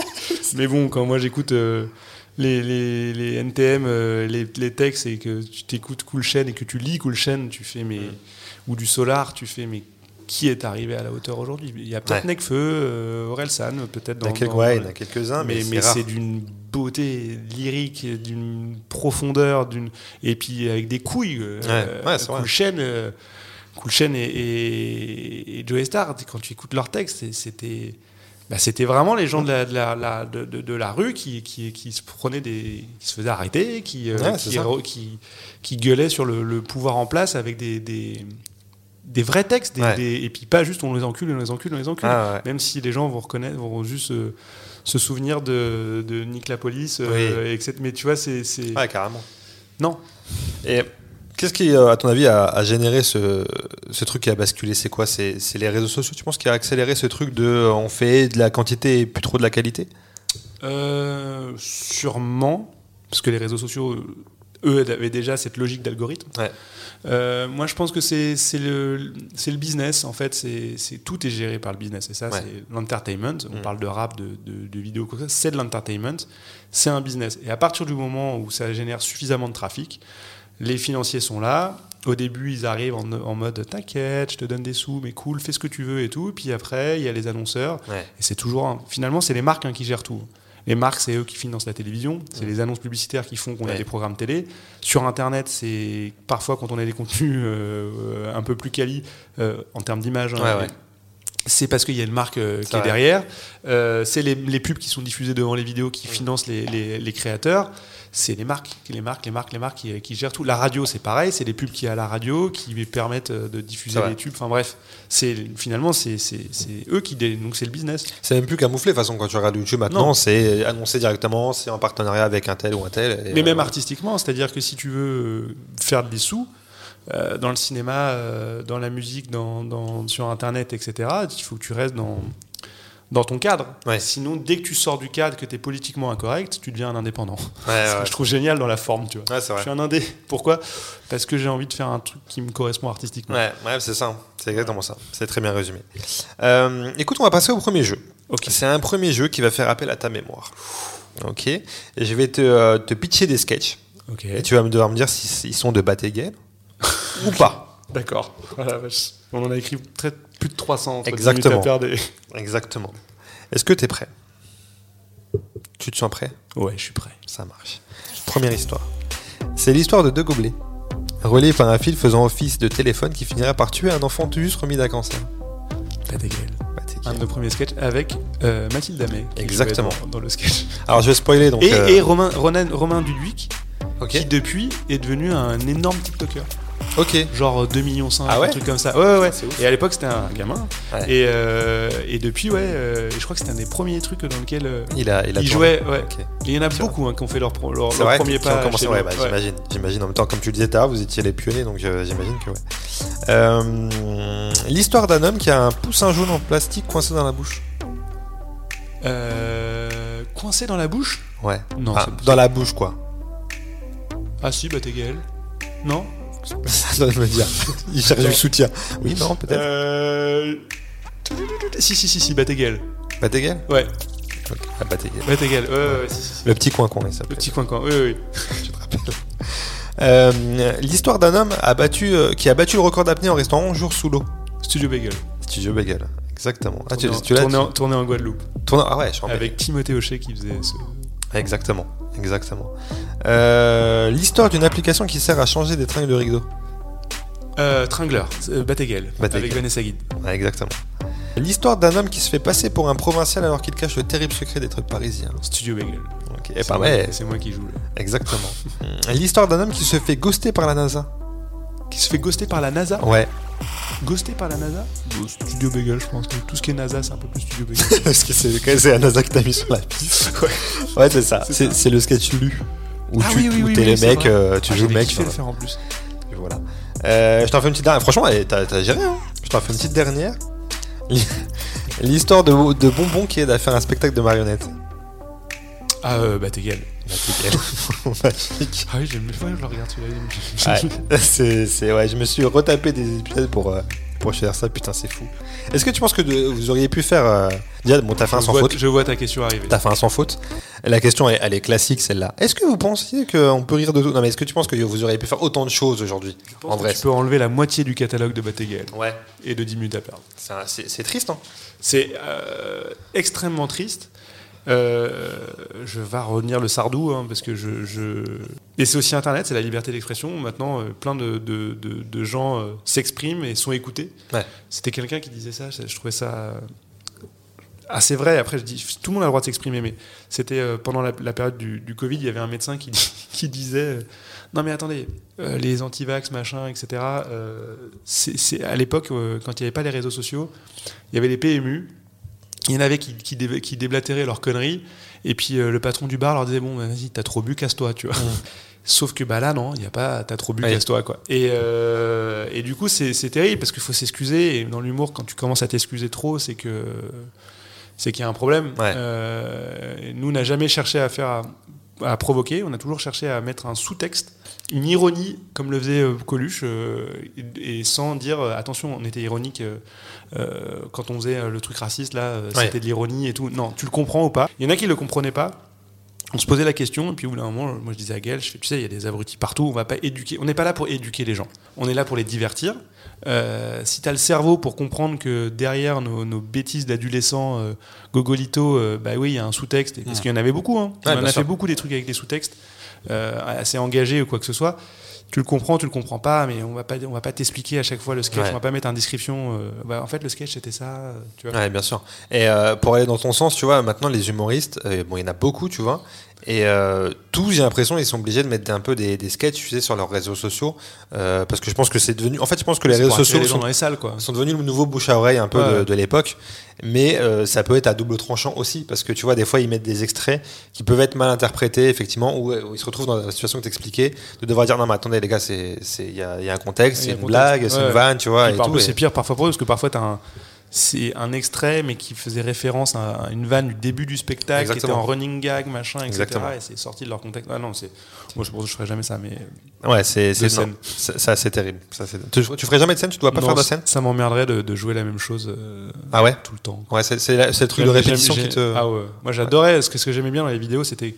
mais bon, quand moi j'écoute les, les, les NTM, euh, les, les, textes, et que tu t'écoutes Cool Chain et que tu lis Cool Chain, tu fais mais ou du Solar, tu fais mais qui est arrivé à la hauteur aujourd'hui? Il y a peut-être Nekfeu, euh, Orelsan, peut-être dans, quelques, ouais, il y en a quelques-uns, mais, mais c'est d'une beauté lyrique, d'une profondeur, d'une et puis avec des couilles. Euh, ouais, cool Chain, euh, cool Chain et, et, et, Joe Star, quand tu écoutes leurs textes, c'était bah, c'était vraiment les gens de la, de la, de, de, la rue qui, qui, qui, se prenaient des, qui se faisaient arrêter, qui, euh, qui, qui, gueulaient sur le, le, pouvoir en place avec des, des, des vrais textes, des, et puis pas juste on les encule, on les encule, on les encule. Ah, Même si les gens vont reconnaître, vont juste euh, se souvenir de, de Nick la police, euh, etc. Mais tu vois, c'est. Ouais, carrément. Non. Et Qu'est-ce qui, euh, à ton avis, a, généré ce, truc qui a basculé? C'est quoi? C'est les réseaux sociaux, tu penses, qui a accéléré ce truc de euh, on fait de la quantité et plus trop de la qualité? Euh, Sûrement, parce que les réseaux sociaux, eux, avaient déjà cette logique d'algorithme. moi, je pense que c'est le, le business, en fait. c'est tout est géré par le business. Et ça, c'est l'entertainment. On mm. parle de rap, de, de, de vidéos, c'est de l'entertainment. C'est un business. Et à partir du moment où ça génère suffisamment de trafic, les financiers sont là. Au début, ils arrivent en, mode t'inquiète, je te donne des sous, mais cool, fais ce que tu veux et tout. Puis après, il y a les annonceurs. Et c'est toujours. Finalement, c'est les marques hein, qui gèrent tout. Les marques, c'est eux qui financent la télévision. C'est les annonces publicitaires qui font qu'on a des programmes télé. Sur Internet, c'est parfois quand on a des contenus euh, un peu plus quali euh, en termes d'image. Hein, c'est parce qu'il y a une marque euh, qui est, derrière. c'est les, pubs qui sont diffusées devant les vidéos qui financent les créateurs c'est les marques, les marques, les marques, les marques qui, gèrent tout. La radio, c'est pareil, c'est les pubs qui y a à la radio qui permettent euh, de diffuser les tubes. Enfin bref, c'est finalement c'est eux qui donc c'est le business. C'est même plus camouflé de toute façon quand tu regardes YouTube maintenant, c'est annoncé directement, c'est en partenariat avec un tel ou un tel. Mais même artistiquement, c'est-à-dire que si tu veux faire des sous. Euh, dans le cinéma, euh, dans la musique, dans, sur Internet, etc., il faut que tu restes dans, dans ton cadre. Sinon, dès que tu sors du cadre, que tu es politiquement incorrect, tu deviens un indépendant. je trouve génial dans la forme, tu vois. Je suis un indé. Pourquoi? Parce que j'ai envie de faire un truc qui me correspond artistiquement. Ouais, c'est ça. C'est exactement ça. C'est très bien résumé. Euh, écoute, on va passer au premier jeu. C'est un premier jeu qui va faire appel à ta mémoire. Ok. Et je vais te, euh, te pitcher des sketchs. Et tu vas devoir me dire s'ils sont de Batéguel ou pas. D'accord. On en a écrit très, plus de 300. Exactement. Exactement. Est-ce que tu es prêt? Tu te sens prêt? Ouais, je suis prêt. Ça marche. Première histoire. C'est l'histoire de deux gobelets, reliés par un fil faisant office de téléphone qui finira par tuer un enfant tout juste remis d'un cancer. Pas d'égal. Pas Un de nos premiers sketchs avec euh, Mathilde Amé. qui Exactement. Dans, dans le sketch. Alors je vais spoiler donc. Et, euh, et Romain, Ronan- Romain Duduic, qui depuis est devenu un énorme TikToker. Ok. Genre 2 millions 5, Ah ouais un truc comme ça. Ouais, ouais, ouais. Et à l'époque, c'était un gamin. Ouais. Et, euh, et depuis, ouais, euh, je crois que c'était un des premiers trucs dans lequel euh, Il a, il a il tourné. jouait. Ouais. Il y en a beaucoup hein, qui ont fait leur, pro- leur, C'est leur vrai premier pas. commencé, ouais, bah, Ouais. j'imagine. J'imagine. En même temps, comme tu le disais vous étiez les pionniers, donc euh, j'imagine que ouais. Euh, L'histoire d'un homme qui a un poussin jaune en plastique coincé dans la bouche. Euh, coincé dans la bouche? Ouais. Non, dans la bouche, quoi. Ah si, bah t'es Gaël. Non? Ça doit me dire. Il cherche du soutien. Oui, non, peut-être. Euh... Si, si, si, si, t'es Gaël. Batégal Ouais, Ah, Batégal. bah t'es Gaël. Ouais, ouais, ouais, si, si, si. Le petit coin-coin, il Le s'appelle. petit coin-coin. Oui, oui. Je te rappelle. Euh, L'histoire d'un homme a battu, euh, qui a battu le record d'apnée en restant 11 jours sous l'eau. Studio Bagel. Studio Bagel. Exactement. Ah, tu, tourné, en, tu dit. en- tourné en Guadeloupe. Tourné- Ah ouais, je suis en Avec Timothée Hochet qui faisait ce. Exactement. Exactement. Euh, L'histoire d'une application qui sert à changer des tringles de rideau. Euh, Tringler, euh, Bategel, avec Vanessa Guide. Ouais, exactement. L'histoire d'un homme qui se fait passer pour un provincial alors qu'il cache le terrible secret d'être parisien. Studio Bagel. Ok, C'est pas moi- mal. C'est moi qui joue. là. Exactement. L'histoire d'un homme qui se fait ghoster par la NASA. Qui se fait ghoster par la NASA? Ouais. Ghoster par la NASA Studio Bagel, je pense. Tout ce qui est NASA, c'est un peu plus Studio Bagel. Parce que c'est quand c'est la NASA qui t'a mis sur la piste. Ouais, c'est ça. C'est C'est ça. c'est le sketch lu. Où Ah tu oui, oui, où oui, t'es oui, le c'est mec, vrai. euh, tu Ah, joues le mec. le voilà. faire en plus. Voilà. Euh, je t'en fais une petite dernière. Franchement, eh, t'as t'as géré, hein Je t'en fais une petite dernière. L'histoire de, de Bonbon qui aide à faire un spectacle de marionnettes. Ah, euh, Bategel. Magique. Ah oui, j'aime ouais, je le regarde celui-là. Ouais, c'est, ouais, je me suis retapé des épisodes pour, euh, pour faire ça, putain, c'est fou. Est-ce que tu penses que de- vous auriez pu faire. Euh, déjà, bon, t'as fait un sans vois, faute. je vois ta question arriver. T'as fait un sans faute. La question, elle, elle est classique, celle-là. Est-ce que vous pensiez qu'on peut rire de tout? Non, mais est-ce que tu penses que vous auriez pu faire autant de choses aujourd'hui En vrai? tu peux enlever la moitié du catalogue de Bategel Ouais. et de 10 minutes à perdre. C'est triste, hein C'est euh, extrêmement triste. Euh, je vais revenir le sardou, hein, parce que je, je- Et c'est aussi Internet, c'est la liberté d'expression. Maintenant, euh, plein de, de- de- de gens euh, s'expriment et sont écoutés. Ouais. C'était quelqu'un qui disait ça, je trouvais ça assez vrai. Après, je dis, tout le monde a le droit de s'exprimer, mais c'était pendant la, la période du, du Covid, il y avait un médecin qui, qui disait Non, mais attendez, euh, les anti-vax, machin, etc. euh, c'est c'est- à l'époque, euh, quand il n'y avait pas les réseaux sociaux, il y avait les PMU. Il y en avait qui, qui, dé- qui déblatéraient leurs conneries, et puis euh, le patron du bar leur disait Bon, bah, vas-y, t'as trop bu, casse-toi, tu vois. Sauf que bah là, non, il n'y a pas, t'as trop bu, Ouais. casse-toi, quoi. Et, euh, et du coup, c'est c'est terrible parce qu'il faut s'excuser. Et dans l'humour, quand tu commences à t'excuser trop, c'est que c'est qu'il y a un problème. Ouais. Euh, nous, on n'a jamais cherché à faire à, provoquer. On a toujours cherché à mettre un sous-texte, une ironie, comme le faisait euh, Coluche, euh, et, sans dire euh, attention, on était ironique. quand on faisait le truc raciste, là, Ouais. c'était de l'ironie et tout. Non, tu le comprends ou pas? Il y en a qui le comprenaient pas. On se posait la question, et puis au bout d'un moment, moi je disais à Gaël, je fais, tu sais, il y a des abrutis partout, on va pas éduquer. On n'est pas là pour éduquer les gens, on est là pour les divertir. Euh, si tu as le cerveau pour comprendre que derrière nos, nos bêtises d'adolescents, euh, Gogolito, euh, bah oui, il y a un sous-texte, parce qu'il y en avait beaucoup, hein. Ouais, on en a sûr. fait beaucoup des trucs avec des sous-textes, assez engagés ou quoi que ce soit. Tu le comprends, tu le comprends pas, mais on va pas, on va pas t'expliquer à chaque fois le sketch, Ouais. on va pas mettre en description. bah, en fait, le sketch c'était ça, tu vois. Ouais, bien sûr. Et pour aller dans ton sens, tu vois, maintenant les humoristes, bon, il y en a beaucoup, tu vois, et euh, tous, j'ai l'impression, ils sont obligés de mettre un peu des, des sketchs, tu sais, sur leurs réseaux sociaux, euh, parce que je pense que c'est devenu. En fait, je pense que les C'est réseaux sociaux les sont, dans les salles, quoi. sont devenus le nouveau bouche à oreille un peu de, Ouais. de l'époque, mais euh, ça peut être à double tranchant aussi, parce que tu vois, des fois, ils mettent des extraits qui peuvent être mal interprétés, effectivement, où, où ils se retrouvent dans la situation que t'expliquais, de devoir dire non, mais attendez, les gars, c'est, c'est, il y a, il y a un contexte, c'est a une un contexte. blague, c'est Ouais. une vanne, tu vois, et et- c'est pire parfois pour eux parce que parfois t'as un c'est un extrait mais qui faisait référence à une vanne du début du spectacle qui était en running gag machin etc Exactement. et c'est sorti de leur contexte. Ah non c'est moi je pense que je ferais jamais ça mais Ouais, c'est, ça, c'est terrible. Ça, c'est- tu, tu ferais jamais de scène, tu dois pas Non, faire de scène? ça m'emmerderait de, de jouer la même chose euh, Ah ouais? tout le temps. Ouais, c'est, le truc de répétition qui te. ah ouais. Moi j'adorais parce que ce que j'aimais bien dans les vidéos c'était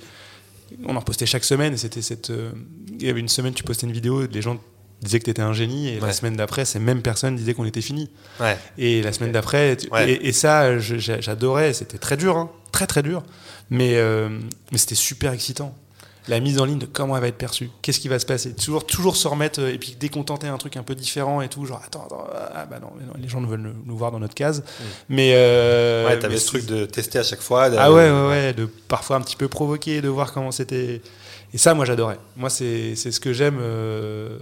on en postait chaque semaine c'était cette euh, il y avait une semaine tu postais une vidéo les gens disaient que t'étais un génie et Ouais. la semaine d'après ces mêmes personnes disaient qu'on était fini Ouais. Et la semaine d'après, tu- Ouais. et, et ça, j'adorais. C'était très dur, hein, très très dur, mais, euh, mais c'était super excitant. la mise en ligne de comment elle va être perçue, qu'est-ce qui va se passer, toujours, toujours se remettre et puis décontenter un truc un peu différent et tout, genre attends, attends ah bah non, les gens veulent nous voir dans notre case. Mm. Mais euh, ouais, t'avais ce truc de tester à chaque fois. Ah ouais, ouais, ouais, de parfois un petit peu provoquer, de voir comment c'était. Et ça, moi, j'adorais. Moi, c'est ce que j'aime euh,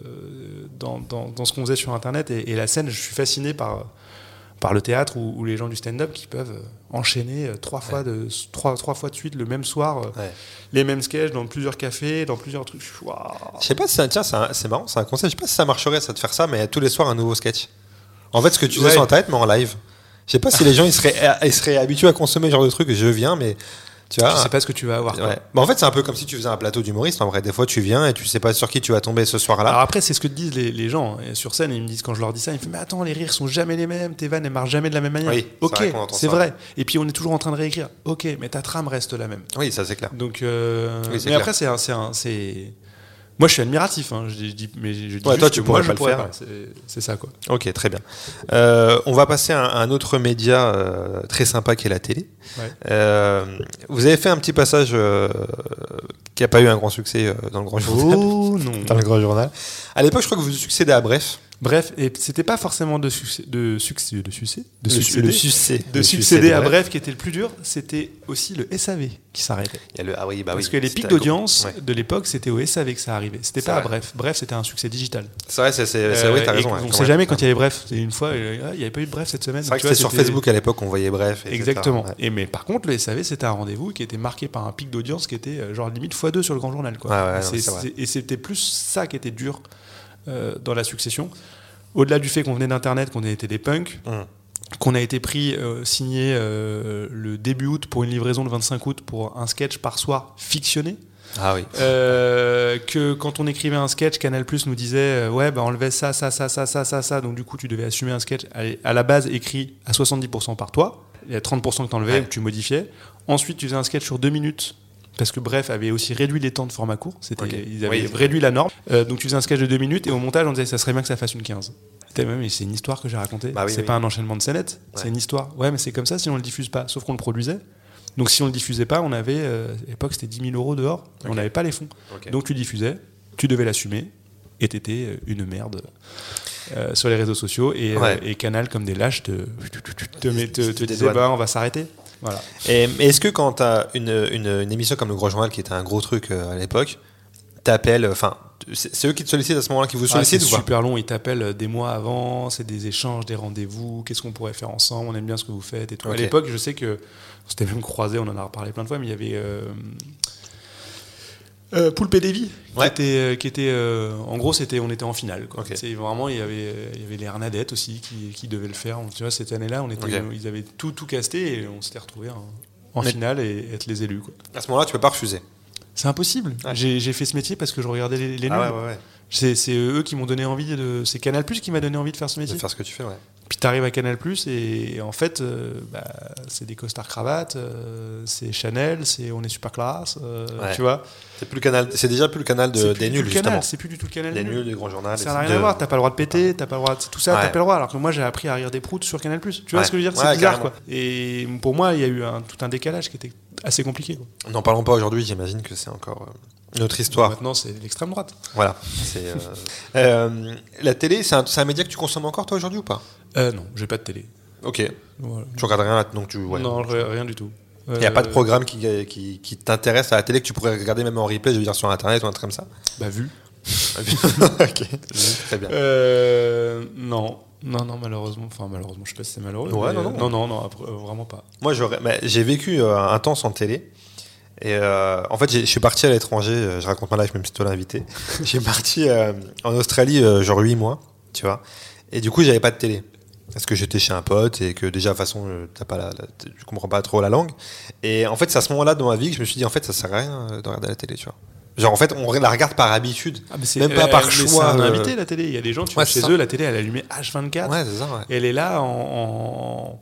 dans, dans, dans, ce qu'on faisait sur Internet et, et, la scène. Je suis fasciné par par le théâtre ou, les gens du stand-up qui peuvent euh, enchaîner euh, trois fois, de, trois, trois fois de suite le même soir, les mêmes sketchs dans plusieurs cafés, dans plusieurs trucs. Je sais pas si ça, tiens, c'est marrant, c'est un conseil. Je sais pas si ça marcherait ça de faire ça, mais tous les soirs un nouveau sketch. En fait, ce que tu fais sur Internet, mais en live. Je sais pas si les gens ils seraient, ils seraient habitués à consommer ce genre de trucs. Je viens, mais tu vois, sais pas ce que tu vas avoir. Ouais. en fait, c'est un peu comme si tu faisais un plateau d'humoriste. En vrai, des fois, tu viens et tu sais pas sur qui tu vas tomber ce soir-là. Alors après, c'est ce que disent les, gens et sur scène. Ils me disent quand je leur dis ça, ils me disent mais attends, les rires sont jamais les mêmes. Tes vannes elles marchent jamais de la même manière. Oui, ok, c'est vrai. Et puis on est toujours en train de réécrire. Ok, mais ta trame reste la même. Oui, ça c'est clair. Donc, euh, mais après, c'est c'est moi, je suis admiratif. Hein. Je, dis, mais je dis toi, tu pourrais pas le faire. C'est ça, quoi. Ok, très bien. Euh, on va passer à un, autre média euh, très sympa qui est la télé. Euh, vous avez fait un petit passage qui n'a pas eu un grand succès dans le Grand Journal. Oh non. dans le Grand Journal. À l'époque, je crois que vous succédez à Bref. Bref, et c'était pas forcément de succès, de succès, de succès, de succéder, de succéder à bref qui était le plus dur. C'était aussi le SAV qui s'arrêtait. ah oui, bah Parce que les pics d'audience de l'époque, c'était au SAV que ça arrivait. C'était pas à bref. Bref, c'était un succès digital. C'est vrai, c'est vrai, t'as raison. On sait jamais quand il y avait bref. Une fois, il n'y avait pas eu de bref cette semaine. C'est vrai que c'était sur Facebook à l'époque, on voyait bref. Exactement. Et mais par contre, le SAV, c'était un rendez-vous qui était marqué par un pic d'audience qui était euh, genre limite x2 sur le grand journal. Et c'était plus ça qui était dur euh, dans la succession au-delà du fait qu'on venait d'Internet, qu'on était des punks, hum. qu'on a été pris, euh, signé euh, le début août pour une livraison le 25 août pour un sketch par soir fictionné. Ah oui. Que quand on écrivait un sketch, Canal Plus nous disait ouais bah enlevait ça, ça, ça, ça, ça, ça, ça, donc du coup tu devais assumer un sketch à la base écrit à 70% par toi, il y a 30% que tu enlevais, que tu modifiais. Ensuite tu faisais un sketch sur deux minutes parce que Bref avait aussi réduit les temps de format court. C'était, Ils avaient réduit la norme. Euh, donc tu faisais un sketch de deux minutes et au montage on disait ça serait bien que ça fasse une 15. Même, c'est une histoire que j'ai racontée. Bah c'est pas un enchaînement de scénettes, c'est une histoire. Ouais, mais c'est comme ça si on le diffuse pas. Sauf qu'on le produisait. Donc si on le diffusait pas, on avait, euh, à l'époque c'était 10 000 euros dehors, on n'avait pas les fonds. Donc tu diffusais, tu devais l'assumer, et t'étais euh, une merde. sur les réseaux sociaux et, Canal comme des lâches te, te, te, te disait bah on va s'arrêter voilà. Et, est-ce que quand tu as une, une, émission comme le Gros Journal, qui était un gros truc euh, à l'époque, t'appelles, enfin, c'est eux qui te sollicitent à ce moment-là, qui vous ah, sollicitent C'est super long, ils t'appellent des mois avant, c'est des échanges, des rendez-vous, qu'est-ce qu'on pourrait faire ensemble, on aime bien ce que vous faites et tout. À l'époque, je sais que on s'était même croisé, on en a reparlé plein de fois, mais il y avait euh, euh, Poulpe et Davy, qui était, euh, qui était euh, en gros, c'était, on était en finale. Quoi. Vraiment, il y avait, il y avait les Arnadettes aussi qui, qui devaient le faire. Tu vois, cette année-là, on était, ils avaient tout, tout casté et on s'était retrouvés en, finale et être les élus. Quoi. À ce moment-là, tu peux pas refuser. C'est impossible. J'ai fait ce métier parce que je regardais les, les ah c'est eux qui m'ont donné envie de. C'est Canal Plus qui m'a donné envie de faire ce métier. De faire ce que tu fais, ouais. Puis t'arrives à Canal Plus et, en fait, euh, bah, c'est des costards cravates, euh, c'est Chanel, c'est on est super classe, euh, tu vois. C'est plus le canal, c'est déjà plus le canal de, des nuls justement. C'est plus du tout le canal des nuls, des grands journaux. Ça n'a rien à voir. T'as pas le droit de péter, t'as pas le droit de tout ça, t'as pas le droit. Alors que moi j'ai appris à rire des proutes sur Canal Plus. Tu vois ce que je veux dire? C'est bizarre quoi. Et pour moi il y a eu un, tout un décalage qui était assez compliqué. N'en parlons pas aujourd'hui. J'imagine que c'est encore notre histoire. Maintenant, c'est l'extrême droite. Voilà. Euh, euh, la télé, c'est un, média que tu consommes encore, toi, aujourd'hui, ou pas? Euh, Non, j'ai pas de télé. Ok. Tu regardes rien là donc tu. Non, rien du tout. Il n'y a pas de programme qui, qui, qui t'intéresse à la télé que tu pourrais regarder même en replay, je veux dire sur internet ou un truc comme ça? Bah, vu. ok, très bien. non, non, non, malheureusement. Enfin, malheureusement, je sais pas si c'est malheureux. Ouais, non, non, non, non, vraiment pas. Moi, j'ai vécu un temps sans télé. Et euh, en fait, je suis parti à l'étranger, euh, je raconte ma life même si toi l'invité. j'ai parti euh, en Australie genre 8 mois, tu vois. Et du coup, j'avais pas de télé. Parce que j'étais chez un pote et que déjà, de toute façon, t'as pas la, tu comprends pas trop la langue. Et en fait, c'est à ce moment-là dans ma vie que je me suis dit, en fait, ça sert à rien de regarder la télé, tu vois. Genre, en fait, on la regarde par habitude, ah, même pas par choix. C'est un invité, la télé. Il y a des gens, tu vois, chez eux, la télé, elle est allumée H24. Ouais, c'est ça, ouais. elle est là en en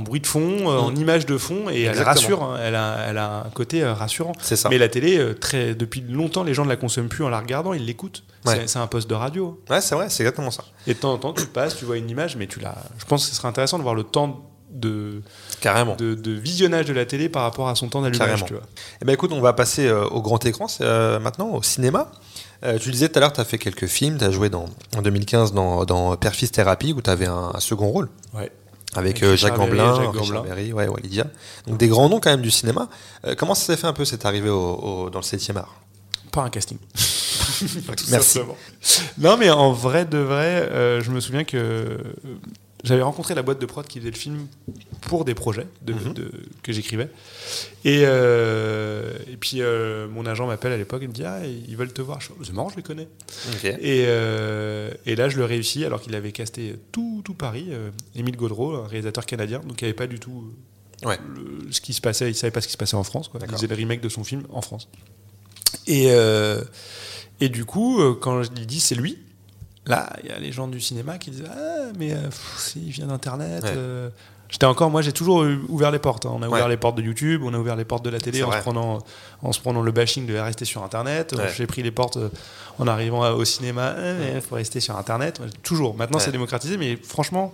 bruit de fond, euh, en mm. image de fond, et elle rassure. Hein. elle, a, elle, a, un côté euh, rassurant. C'est ça. Mais la télé, euh, très, depuis longtemps, les gens ne la consomment plus en la regardant, ils l'écoutent. C'est un poste de radio. Ouais, c'est vrai, c'est exactement ça. Et de temps en temps, tu passes, tu vois une image, mais tu la. Je pense que ce serait intéressant de voir le temps de, Carrément. de, de visionnage de la télé par rapport à son temps d'allumage. Tu vois. Eh ben écoute, on va passer euh, au grand écran euh, maintenant, au cinéma. Euh, tu disais tout à l'heure, tu as fait quelques films, tu as joué dans, en 2015 dans, dans Père Fils Thérapie où tu avais un, un second rôle Ouais. Avec, Avec euh, Jacques Gamblin, Jacques Richard ouais, Walidia. Donc des grands noms quand même du cinéma. Euh, comment ça s'est fait un peu cette arrivée au, au- dans le 7e art? Pas un casting. Merci. simplement. Non, mais en vrai de vrai, euh, je me souviens que j'avais rencontré la boîte de prod qui faisait le film pour des projets de, Mhm. de- que j'écrivais. Et, euh, et puis euh, mon agent m'appelle à l'époque et me dit Ah, ils veulent te voir. Je C'est marrant, je les connais. Et, euh, et là, je le réussis alors qu'il avait casté tout, tout Paris. Émile Gaudreau, un réalisateur canadien, donc il n'y avait pas du tout Ouais. le- ce qui se passait. Il savait pas ce qui se passait en France. Quoi. Il faisait le remake de son film en France. Et, et du coup, quand je lui dis c'est lui, là, il y a les gens du cinéma qui disent Ah, mais euh, il vient d'Internet. Ouais. euh. J'étais encore, moi j'ai toujours ouvert les portes. hein. On a ouvert Ouais. les portes de YouTube, on a ouvert les portes de la télé en se, prenant, en se prenant le bashing de rester sur Internet. Ouais. J'ai pris les portes euh, en arrivant au cinéma, il faut rester sur Internet. Moi, Toujours. Maintenant Ouais. c'est démocratisé, mais franchement,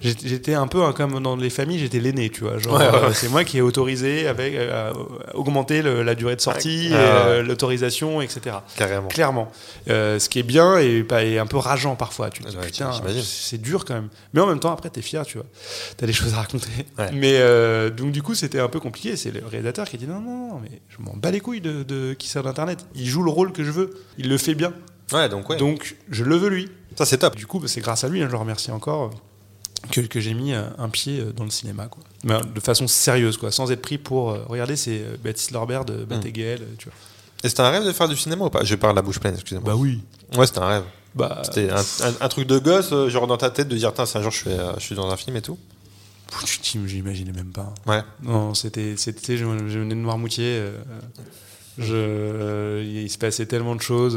J'étais un peu hein, comme dans les familles, j'étais l'aîné, tu vois. Genre, Ouais, ouais, ouais. euh, c'est moi qui ai autorisé avec euh, à augmenter le- la durée de sortie, Ouais. Ah, euh, l'autorisation, etc. Carrément. Clairement. Euh, ce qui est bien et, un peu rageant parfois. Tu te dis, putain, c'est dur quand même. Mais en même temps, après, t'es fier, tu vois. T'as des choses à raconter. Mais euh, donc, du coup, c'était un peu compliqué. C'est le réalisateur qui dit non, non, non, mais je m'en bats les couilles de, de qui sert d'Internet. Il joue le rôle que je veux. Il le fait bien. Ouais, donc ouais. Donc, je le veux lui. ça c'est top. Du coup, bah, c'est grâce à lui, hein, je le remercie encore, euh, que, que j'ai mis euh, un pied euh, dans le cinéma. Quoi. Mais euh, de façon sérieuse, quoi, sans être pris pour. euh, regardez, c'est Baptiste Lorbert de Hmm. Batéguel, euh, tu vois. Et c'était un rêve de faire du cinéma ou pas? Je parle la bouche pleine, excusez-moi. Bah oui. Ouais, c'était un rêve. Bah, C'était un, un- un truc de gosse, genre dans ta tête, de dire, tiens, un jour je, fais, je suis dans un film et tout. j'imaginais même pas. Ouais. Non, c'était. c'était je, je venais de Noirmoutier. euh, je, euh, il se passait tellement de choses.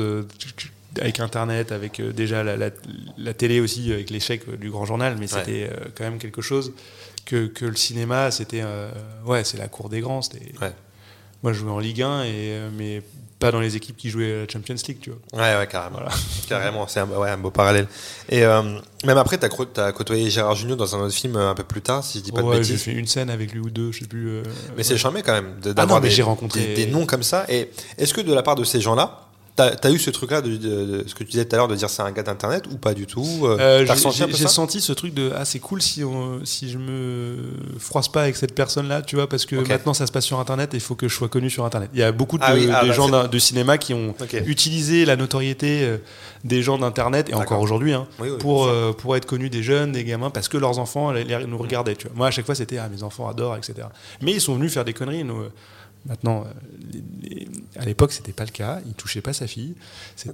Euh, avec Internet, avec euh, déjà la, la- la télé aussi, avec l'échec euh, du grand journal, mais Ouais. c'était euh, quand même quelque chose que, que le cinéma, c'était. euh, ouais, c'est la cour des grands. Ouais. Moi, je jouais en Ligue 1, et, euh, mais pas dans les équipes qui jouaient à la Champions League, tu vois. Ouais, ouais, carrément. Voilà. Carrément, c'est un, ouais, un beau parallèle. Et euh, même après, t'as cro- t'as côtoyé Gérard Junior dans un autre film euh, un peu plus tard, si je dis pas de Ouais, j'ai bêtises. fait une scène avec lui ou deux, je sais plus. euh, Mais c'est charmé quand même de- Ah d'avoir non, mais des, j'ai rencontré- des, des noms comme ça. Et est-ce que de la part de ces gens-là, t'as as eu ce truc-là, de, de- de- ce que tu disais tout à l'heure, de dire c'est un gars d'internet ou pas du tout Euh, Euh, j'ai- senti ce truc de ah c'est cool si on, si je me froisse pas avec cette personne là tu vois parce que maintenant ça se passe sur internet et il faut que je sois connu sur internet. Il y a beaucoup de, Ah oui, ah bah gens de cinéma qui ont utilisé la notoriété euh, des gens d'internet et encore aujourd'hui hein, Oui, oui, pour euh, pour être connus des jeunes des gamins parce que leurs enfants les- les- nous regardaient tu vois. Moi à chaque fois c'était ah mes enfants adorent etc mais ils sont venus faire des conneries nous, Maintenant, euh, les- les- à l'époque, c'était pas le cas. Il touchait pas sa fille.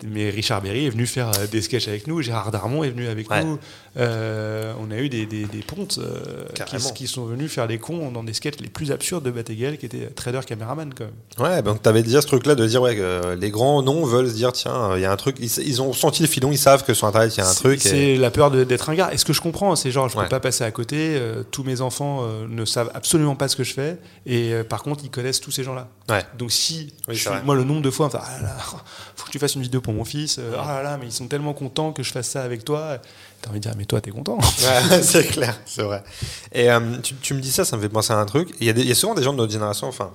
Mais Richard Berry est venu faire euh, des sketchs avec nous. Gérard Darmon est venu avec Ouais. nous. Euh, on a eu des, des, des pontes euh, qui, qui sont venus faire les cons dans des sketchs les plus absurdes de Batéguel, qui était trader caméraman quand même. Ouais, donc t'avais déjà ce truc-là de dire ouais, que les grands noms veulent se dire tiens, il y a un truc. Ils, ils ont senti le filon, ils savent que sur internet il y a un C'est- truc. et- C'est la peur d'être un gars. Et ce que je comprends, c'est genre, je Ouais. peux pas passer à côté. euh, tous mes enfants ne savent absolument pas ce que je fais. Et par contre, ils connaissent tous ces gens-là. Ouais. Donc si, Oui, je moi le nombre de fois, enfin, ah là là, faut que tu fasses une vidéo pour mon fils. euh, ah là là, mais ils sont tellement contents que je fasse ça avec toi. T'as envie de dire, mais toi, t'es content. Ouais, c'est clair, c'est vrai. Et euh, tu, tu me dis ça, ça me fait penser à un truc. Il y, a des- il y a souvent des gens de notre génération, enfin,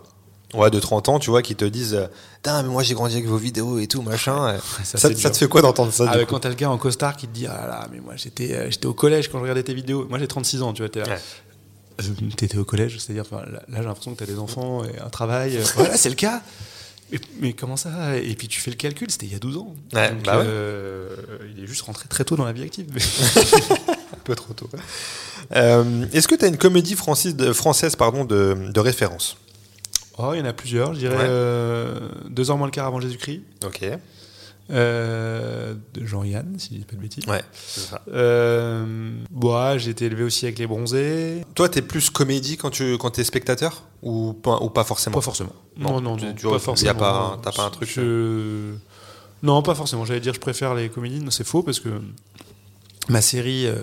ouais, de 30 ans, tu vois, qui te disent euh, Putain, mais moi j'ai grandi avec vos vidéos et tout, machin. Ça, te fait quoi d'entendre ça Ah, du quand t'as le gars en costard qui te dit, ah là là, mais moi j'étais j'étais au collège quand je regardais tes vidéos. Moi j'ai 36 ans, tu vois. t'es là, Ouais. Euh, T'étais au collège, c'est-à-dire, enfin, là, j'ai l'impression que t'as des enfants et un travail. euh, voilà, c'est le cas. Et- mais comment ça Et puis tu fais le calcul, c'était il y a 12 ans. Ouais, Donc, bah ouais. euh, il est juste rentré très tôt dans la vie active. Un peu trop tôt. Euh, Est-ce que tu as une comédie française, pardon, de, de référence? Oh, il y en a plusieurs, je dirais Ouais. euh, Deux heures moins le quart avant Jésus-Christ. Ok. Euh, de Jean-Yann, si je dis pas de bêtises. Ouais, c'est ça. Euh, bon, j'ai été élevé aussi avec les bronzés. Toi, t'es plus comédie quand tu quand es spectateur ou pas, ou pas forcément? Pas forcément. Non, Non, non, tu- non, tu- pas y a forcément. pas- t'as pas un truc, Je- Non, pas forcément. J'allais dire je préfère les comédies. Non, c'est faux parce que ma série euh,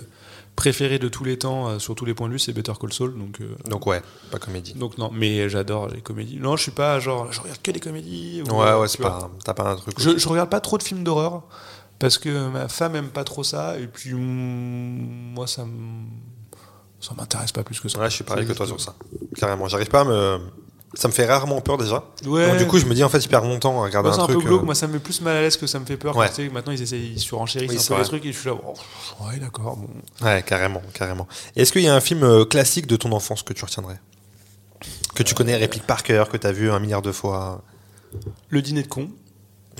préférée de tous les temps, euh, sur tous les points de vue, c'est Better Call Saul. Donc, euh, Donc ouais, pas comédie. donc non, mais j'adore les comédies. Non, je suis pas genre, je regarde que les comédies. ou, Ouais, euh, ouais, c'est pas, t'as pas un truc. Je, je regarde pas trop de films d'horreur parce que ma femme aime pas trop ça et puis mm, moi ça ça m'intéresse pas plus que ça. Ouais, je suis pareil que toi sur ça. Carrément. J'arrive pas à me. Ça me fait rarement peur déjà. Ouais. Donc, du coup, je me dis en fait, je perds mon temps à regarder Moi, c'est un un truc. peu glauque. euh, Moi, ça me met plus mal à l'aise que ça me fait peur. Ouais. quand maintenant, ils essayent, ils surenchérissent Oui, un peu les trucs et je suis là. oh, ouais, d'accord. Bon. Ouais, carrément, carrément. Est-ce qu'il y a un film euh, classique de ton enfance que tu retiendrais? Que tu connais, réplique par cœur, que tu as vu un milliard de fois? Le dîner de con.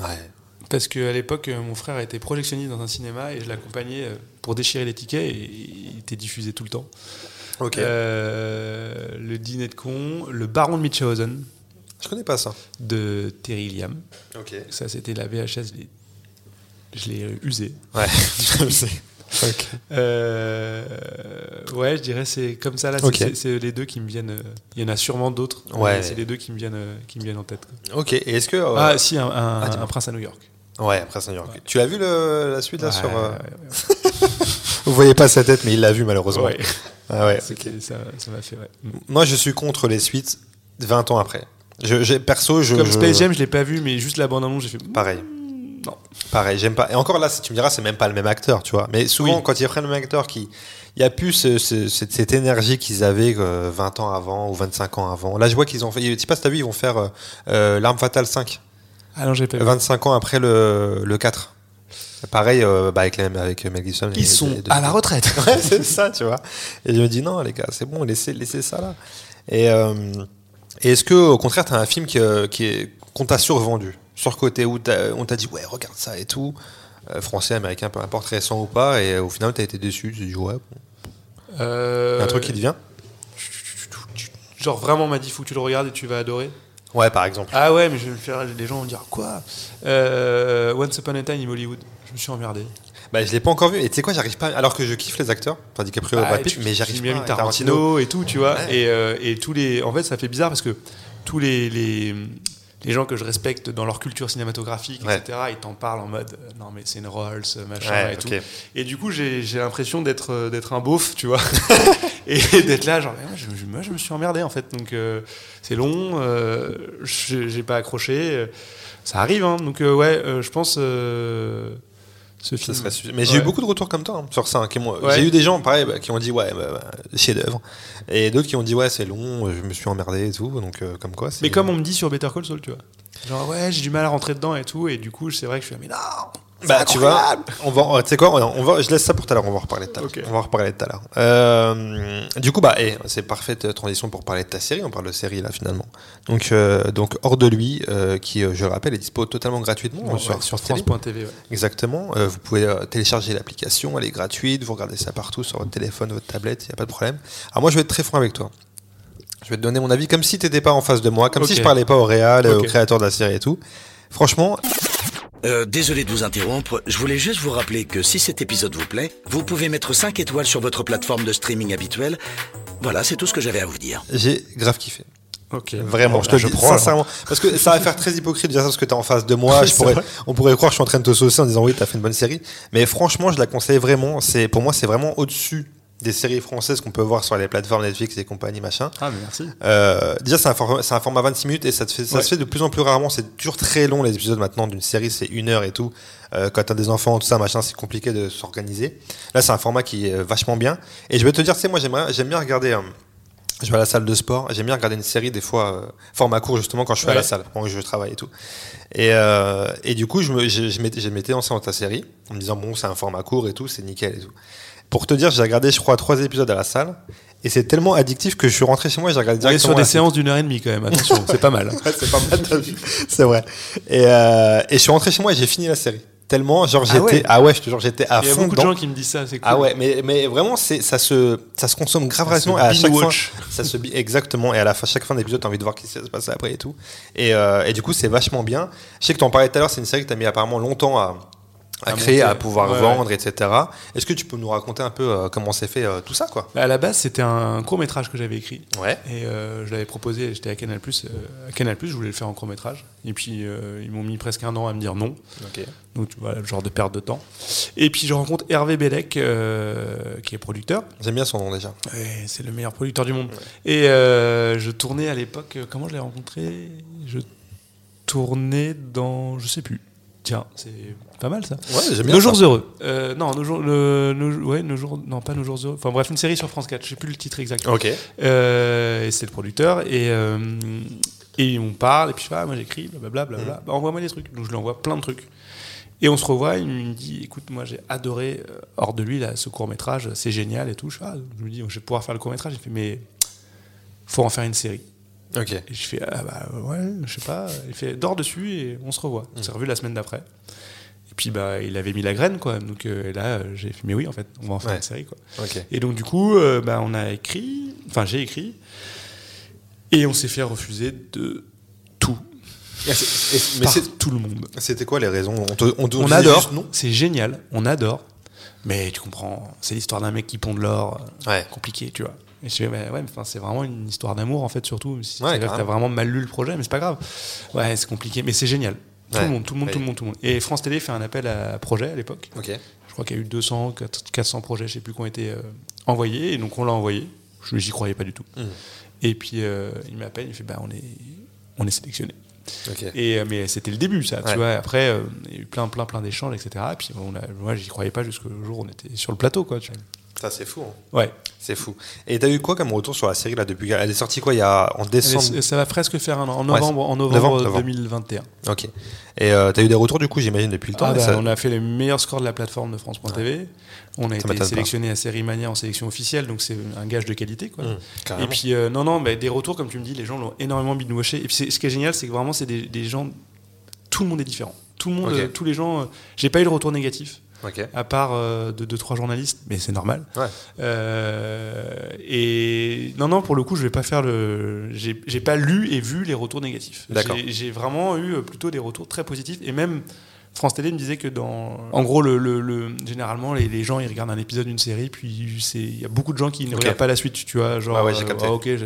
Ouais. Parce qu'à l'époque, euh, mon frère était projectionniste dans un cinéma et je l'accompagnais pour déchirer les tickets et il était diffusé tout le temps. Ok. Euh, le dîner de con, le baron de Munchausen Je connais pas ça. de Terry Gilliam. Ok. Ça, c'était la VHS. je l'ai- euh, usé. Ouais, je. Euh, ouais, je dirais c'est comme ça là. c'est- les deux qui me viennent. euh, Il y en a sûrement d'autres. Ouais. C'est les deux qui me viennent, euh, qui me viennent en tête. quoi. Ok. Et est-ce que. euh, Ah, si, un, un- Ah, un prince à New York. Ouais, après New York. Tu as vu le- la suite là Ouais, sur. ouais, ouais, Vous voyez pas sa tête, mais il l'a vu malheureusement. ouais. Ah ouais. Ça m'a fait. Ouais. Mm. Moi, je suis contre les suites 20 ans après. Je, perso, je. Comme je- Space Jam, je l'ai pas vu, mais juste la bande annonce, j'ai fait. Pareil. Non. Pareil, j'aime pas. Et encore là, si tu me diras, c'est même pas le même acteur, tu vois. Mais souvent, Oui. quand ils prennent le même acteur, qui, il y a plus ce- ce- cette, cette énergie qu'ils avaient euh, 20 ans avant ou 25 ans avant. Là, je vois qu'ils ont fait. Je sais pas si t'as vu, ils vont faire euh, euh, L'arme fatale 5, Ah non, j'ai pas vu. 25 ans après le, le 4. Pareil euh, bah, avec, les- avec Mel Gibson. Ils sont à la retraite. Ouais, c'est ça, tu vois. Et je me dis, non, les gars, c'est bon, laissez, laissez ça là. Et, euh, et est-ce que, au contraire, tu as un film qui, euh, qui est, qu'on t'a survendu, surcoté, où t'as- on t'a dit, ouais, regarde ça et tout, euh, français, américain, peu importe, récent ou pas, et au final, tu as été déçu, tu dis, ouais, bon. Un truc qui te vient? Genre vraiment m'a dit faut que tu le regardes et tu vas adorer? Ouais, par exemple. Ah ouais, mais je vais me faire. Les gens vont dire quoi? Euh, Once Upon a Time in Hollywood. Je me suis emmerdé. Bah, je l'ai pas encore vu, et tu sais quoi, j'arrive pas, alors que je kiffe les acteurs, enfin, DiCaprio Bah, Brad Pitt, mais j'arrive pas. Tarantino, Tarantino. et tout, tu vois. Ouais. Et, euh, et tous les. En fait, ça fait bizarre parce que tous les. les les gens que je respecte dans leur culture cinématographique, Ouais. etc., ils t'en parlent en mode euh, non mais c'est une Rolls, machin Ouais, et tout. Et du coup, j'ai j'ai l'impression d'être euh, d'être un beauf, tu vois, et d'être là, genre, moi je, je- moi, je me suis emmerdé en fait. Donc euh, c'est long, euh, j'ai pas accroché, euh, ça arrive, hein. Donc euh, ouais, euh, je pense euh, ce Ça film. serait. Mais j'ai eu beaucoup de retours comme toi hein, sur ça. hein, Ouais. J'ai eu des gens, pareil, bah, qui ont dit ouais, bah, bah, chef-d'œuvre, et d'autres qui ont dit ouais, c'est long, je me suis emmerdé et tout. Donc euh, comme quoi. c'est- Mais comme on me dit sur Better Call Saul, tu vois. Genre ouais, j'ai du mal à rentrer dedans et tout, et du coup, c'est vrai que je suis là, mais non. Bah tu vois, on va, tu sais quoi, on va, je laisse ça pour tout à l'heure. On va en reparler tout à l'heure. On va en reparler tout à l'heure. Euh, du coup bah, eh, c'est parfaite transition pour parler de ta série. On parle de série là finalement. Donc euh, donc hors de lui, euh, qui euh, je le rappelle est dispo totalement gratuitement Ouais, sur, sur Télé. France.tv. Ouais. Exactement. Euh, vous pouvez euh, télécharger l'application, elle est gratuite, vous regardez ça partout sur votre téléphone, votre tablette, il n'y a pas de problème. Alors moi je vais être très franc avec toi. Je vais te donner mon avis comme si tu n'étais pas en face de moi, comme si je parlais pas au réal, euh, au créateur de la série et tout. Franchement, Euh, désolé de vous interrompre, je voulais juste vous rappeler que si cet épisode vous plaît, vous pouvez mettre 5 étoiles sur votre plateforme de streaming habituelle. Voilà, c'est tout ce que j'avais à vous dire. j'ai grave kiffé. Ok. Vraiment, Bon, je bah, te le dis prends, alors. sincèrement. Parce que ça va faire très hypocrite de dire ça parce que tu es en face de moi. Je pourrais, on pourrait croire que je suis en train de te saucer en disant oui, tu as fait une bonne série. Mais franchement, je la conseille vraiment. C'est, pour moi, c'est vraiment au-dessus des séries françaises qu'on peut voir sur les plateformes Netflix et compagnie, machin. Ah, mais merci. Euh, déjà, c'est un, format, c'est un format 26 minutes et ça, te fait, ça Ouais. se fait de plus en plus rarement. C'est toujours très long les épisodes maintenant d'une série, c'est une heure et tout. Euh, quand t'as des enfants, tout ça, machin, c'est compliqué de s'organiser. Là, c'est un format qui est vachement bien. Et je vais te dire, tu sais, moi, j'aime bien regarder. euh, je vais à la salle de sport, j'aime bien regarder une série des fois euh, format court justement quand je suis à la salle, quand je travaille et tout. Et, euh, et du coup, je, me, je, je m'étais, je lancé dans ta série en me disant bon, c'est un format court et tout, c'est nickel et tout. Pour te dire, j'ai regardé, je crois, trois épisodes à la salle et c'est tellement addictif que je suis rentré chez moi et j'ai regardé On est directement. sur des séances d'une heure et demie quand même, attention, c'est pas mal. Ouais, c'est pas mal, c'est vrai. Et, euh, et je suis rentré chez moi et j'ai fini la série. Tellement, genre, j'étais. ouais Ah ouais, je te jure, j'étais à Il y a fond beaucoup de gens qui me disent ça, c'est cool. Ah ouais, mais, mais vraiment, c'est, ça, se, ça se consomme grave Ça se à chaque fois, ça se exactement. Et à la fin, chaque fin d'épisode, t'as envie de voir ce qui se passe après et tout. Et, euh, et du coup, c'est vachement bien. Je sais que t'en parlais tout à l'heure, c'est une série que t'as mis apparemment longtemps à, à, À créer, monter. à pouvoir Ouais, vendre, etc. Est-ce que tu peux nous raconter un peu euh, comment s'est fait euh, tout ça, quoi? Bah, À la base, c'était un court métrage que j'avais écrit. Ouais. Et euh, je l'avais proposé, j'étais à Canal+, à Canal+, je voulais le faire en court métrage. Et puis, ils m'ont mis presque un an à me dire non. Ok. Donc, tu vois, le genre de perte de temps. Et puis, je rencontre Hervé Bellec, qui est producteur. J'aime bien son nom déjà. C'est le meilleur producteur du monde. Et je tournais à l'époque, comment je l'ai rencontré? Je tournais dans, je sais plus. Tiens, c'est pas mal ça. Ouais, j'aime bien Nos ça. jours heureux. Euh, non, nos jours, le- nos- ouais, nos jours, non, pas nos jours heureux. Enfin bref, une série sur France 4. Je sais plus le titre exact. Ok. Euh, et c'est le producteur et euh, et on parle et puis je fais ah, moi j'écris blablabla Mm. blablabla. Bah, envoie-moi des trucs donc je lui envoie plein de trucs et on se revoit il me dit écoute moi j'ai adoré hors de lui là ce court métrage c'est génial et tout je, fais, ah, je me dis je vais pouvoir faire le court métrage il fait mais faut en faire une série Ok. et je fais ah bah ouais je sais pas il fait dors dessus et on se revoit Mm. on s'est revu la semaine d'après et puis bah il avait mis la graine quoi donc euh, là j'ai fait mais oui en fait on va en faire Ouais. une série quoi Ok. et donc du coup, euh, bah, on a écrit, enfin j'ai écrit, et on s'est fait refuser de tout Et mais c'est- tout le monde. c'était quoi les raisons? On, te, on, te On adore, c'est génial, on adore, mais tu comprends, c'est l'histoire d'un mec qui pond de l'or, Ouais. compliqué, tu vois. Et je fais, bah ouais, mais enfin, c'est vraiment une histoire d'amour en fait surtout. Si Ouais, t'as vraiment mal lu le projet, mais c'est pas grave. Ouais, c'est compliqué, mais c'est génial. Tout Ouais. le monde, tout le monde, tout le monde, tout le monde. Et France Télé fait un appel à projet à l'époque. Je crois qu'il y a eu 200, 400 projets, je sais plus, qui ont été euh, envoyés. Et donc on l'a envoyé. Je j'y croyais pas du tout. Mhm. Et puis euh, il m'appelle, il fait bah on est on est sélectionné. Et euh, mais c'était le début ça, Ouais. tu vois. Après euh, il y a eu plein plein plein d'échanges, etc. Et puis on a, moi j'y croyais pas jusqu'au jour où on était sur le plateau quoi. Tu vois. Ça c'est fou. hein. Ouais. C'est fou. Et t'as eu quoi comme retour sur la série là depuis Elle est sortie quoi il y a en décembre ça va presque faire un an. En Ouais, novembre, en novembre, novembre, novembre. 2021. Ok. Et euh, t'as eu des retours du coup j'imagine depuis le temps. Ah bah, ça- On a fait les meilleurs scores de la plateforme de France.tv. On a été sélectionné à Série Mania en sélection officielle, donc c'est un gage de qualité. Quoi. Mmh, Et puis, euh, non, non, bah, des retours, comme tu me dis, les gens l'ont énormément binouaché. Et puis, ce qui est génial, c'est que vraiment, c'est des, des gens. Tout le monde est différent. Tout le monde, euh, tous les gens. euh, J'ai pas eu de retour négatif, À part euh, de deux, trois journalistes, mais c'est normal. Ouais. Euh, et non, non, pour le coup, je vais pas faire le. J'ai pas lu et vu les retours négatifs. J'ai- vraiment eu euh, plutôt des retours très positifs. Et même France Télé me disait que dans. En gros, le, le- le- généralement, les, les gens, ils regardent un épisode d'une série, puis il y a beaucoup de gens qui ne regardent pas la suite, tu vois. Genre, Ouais, ouais, ah, ok, j'ai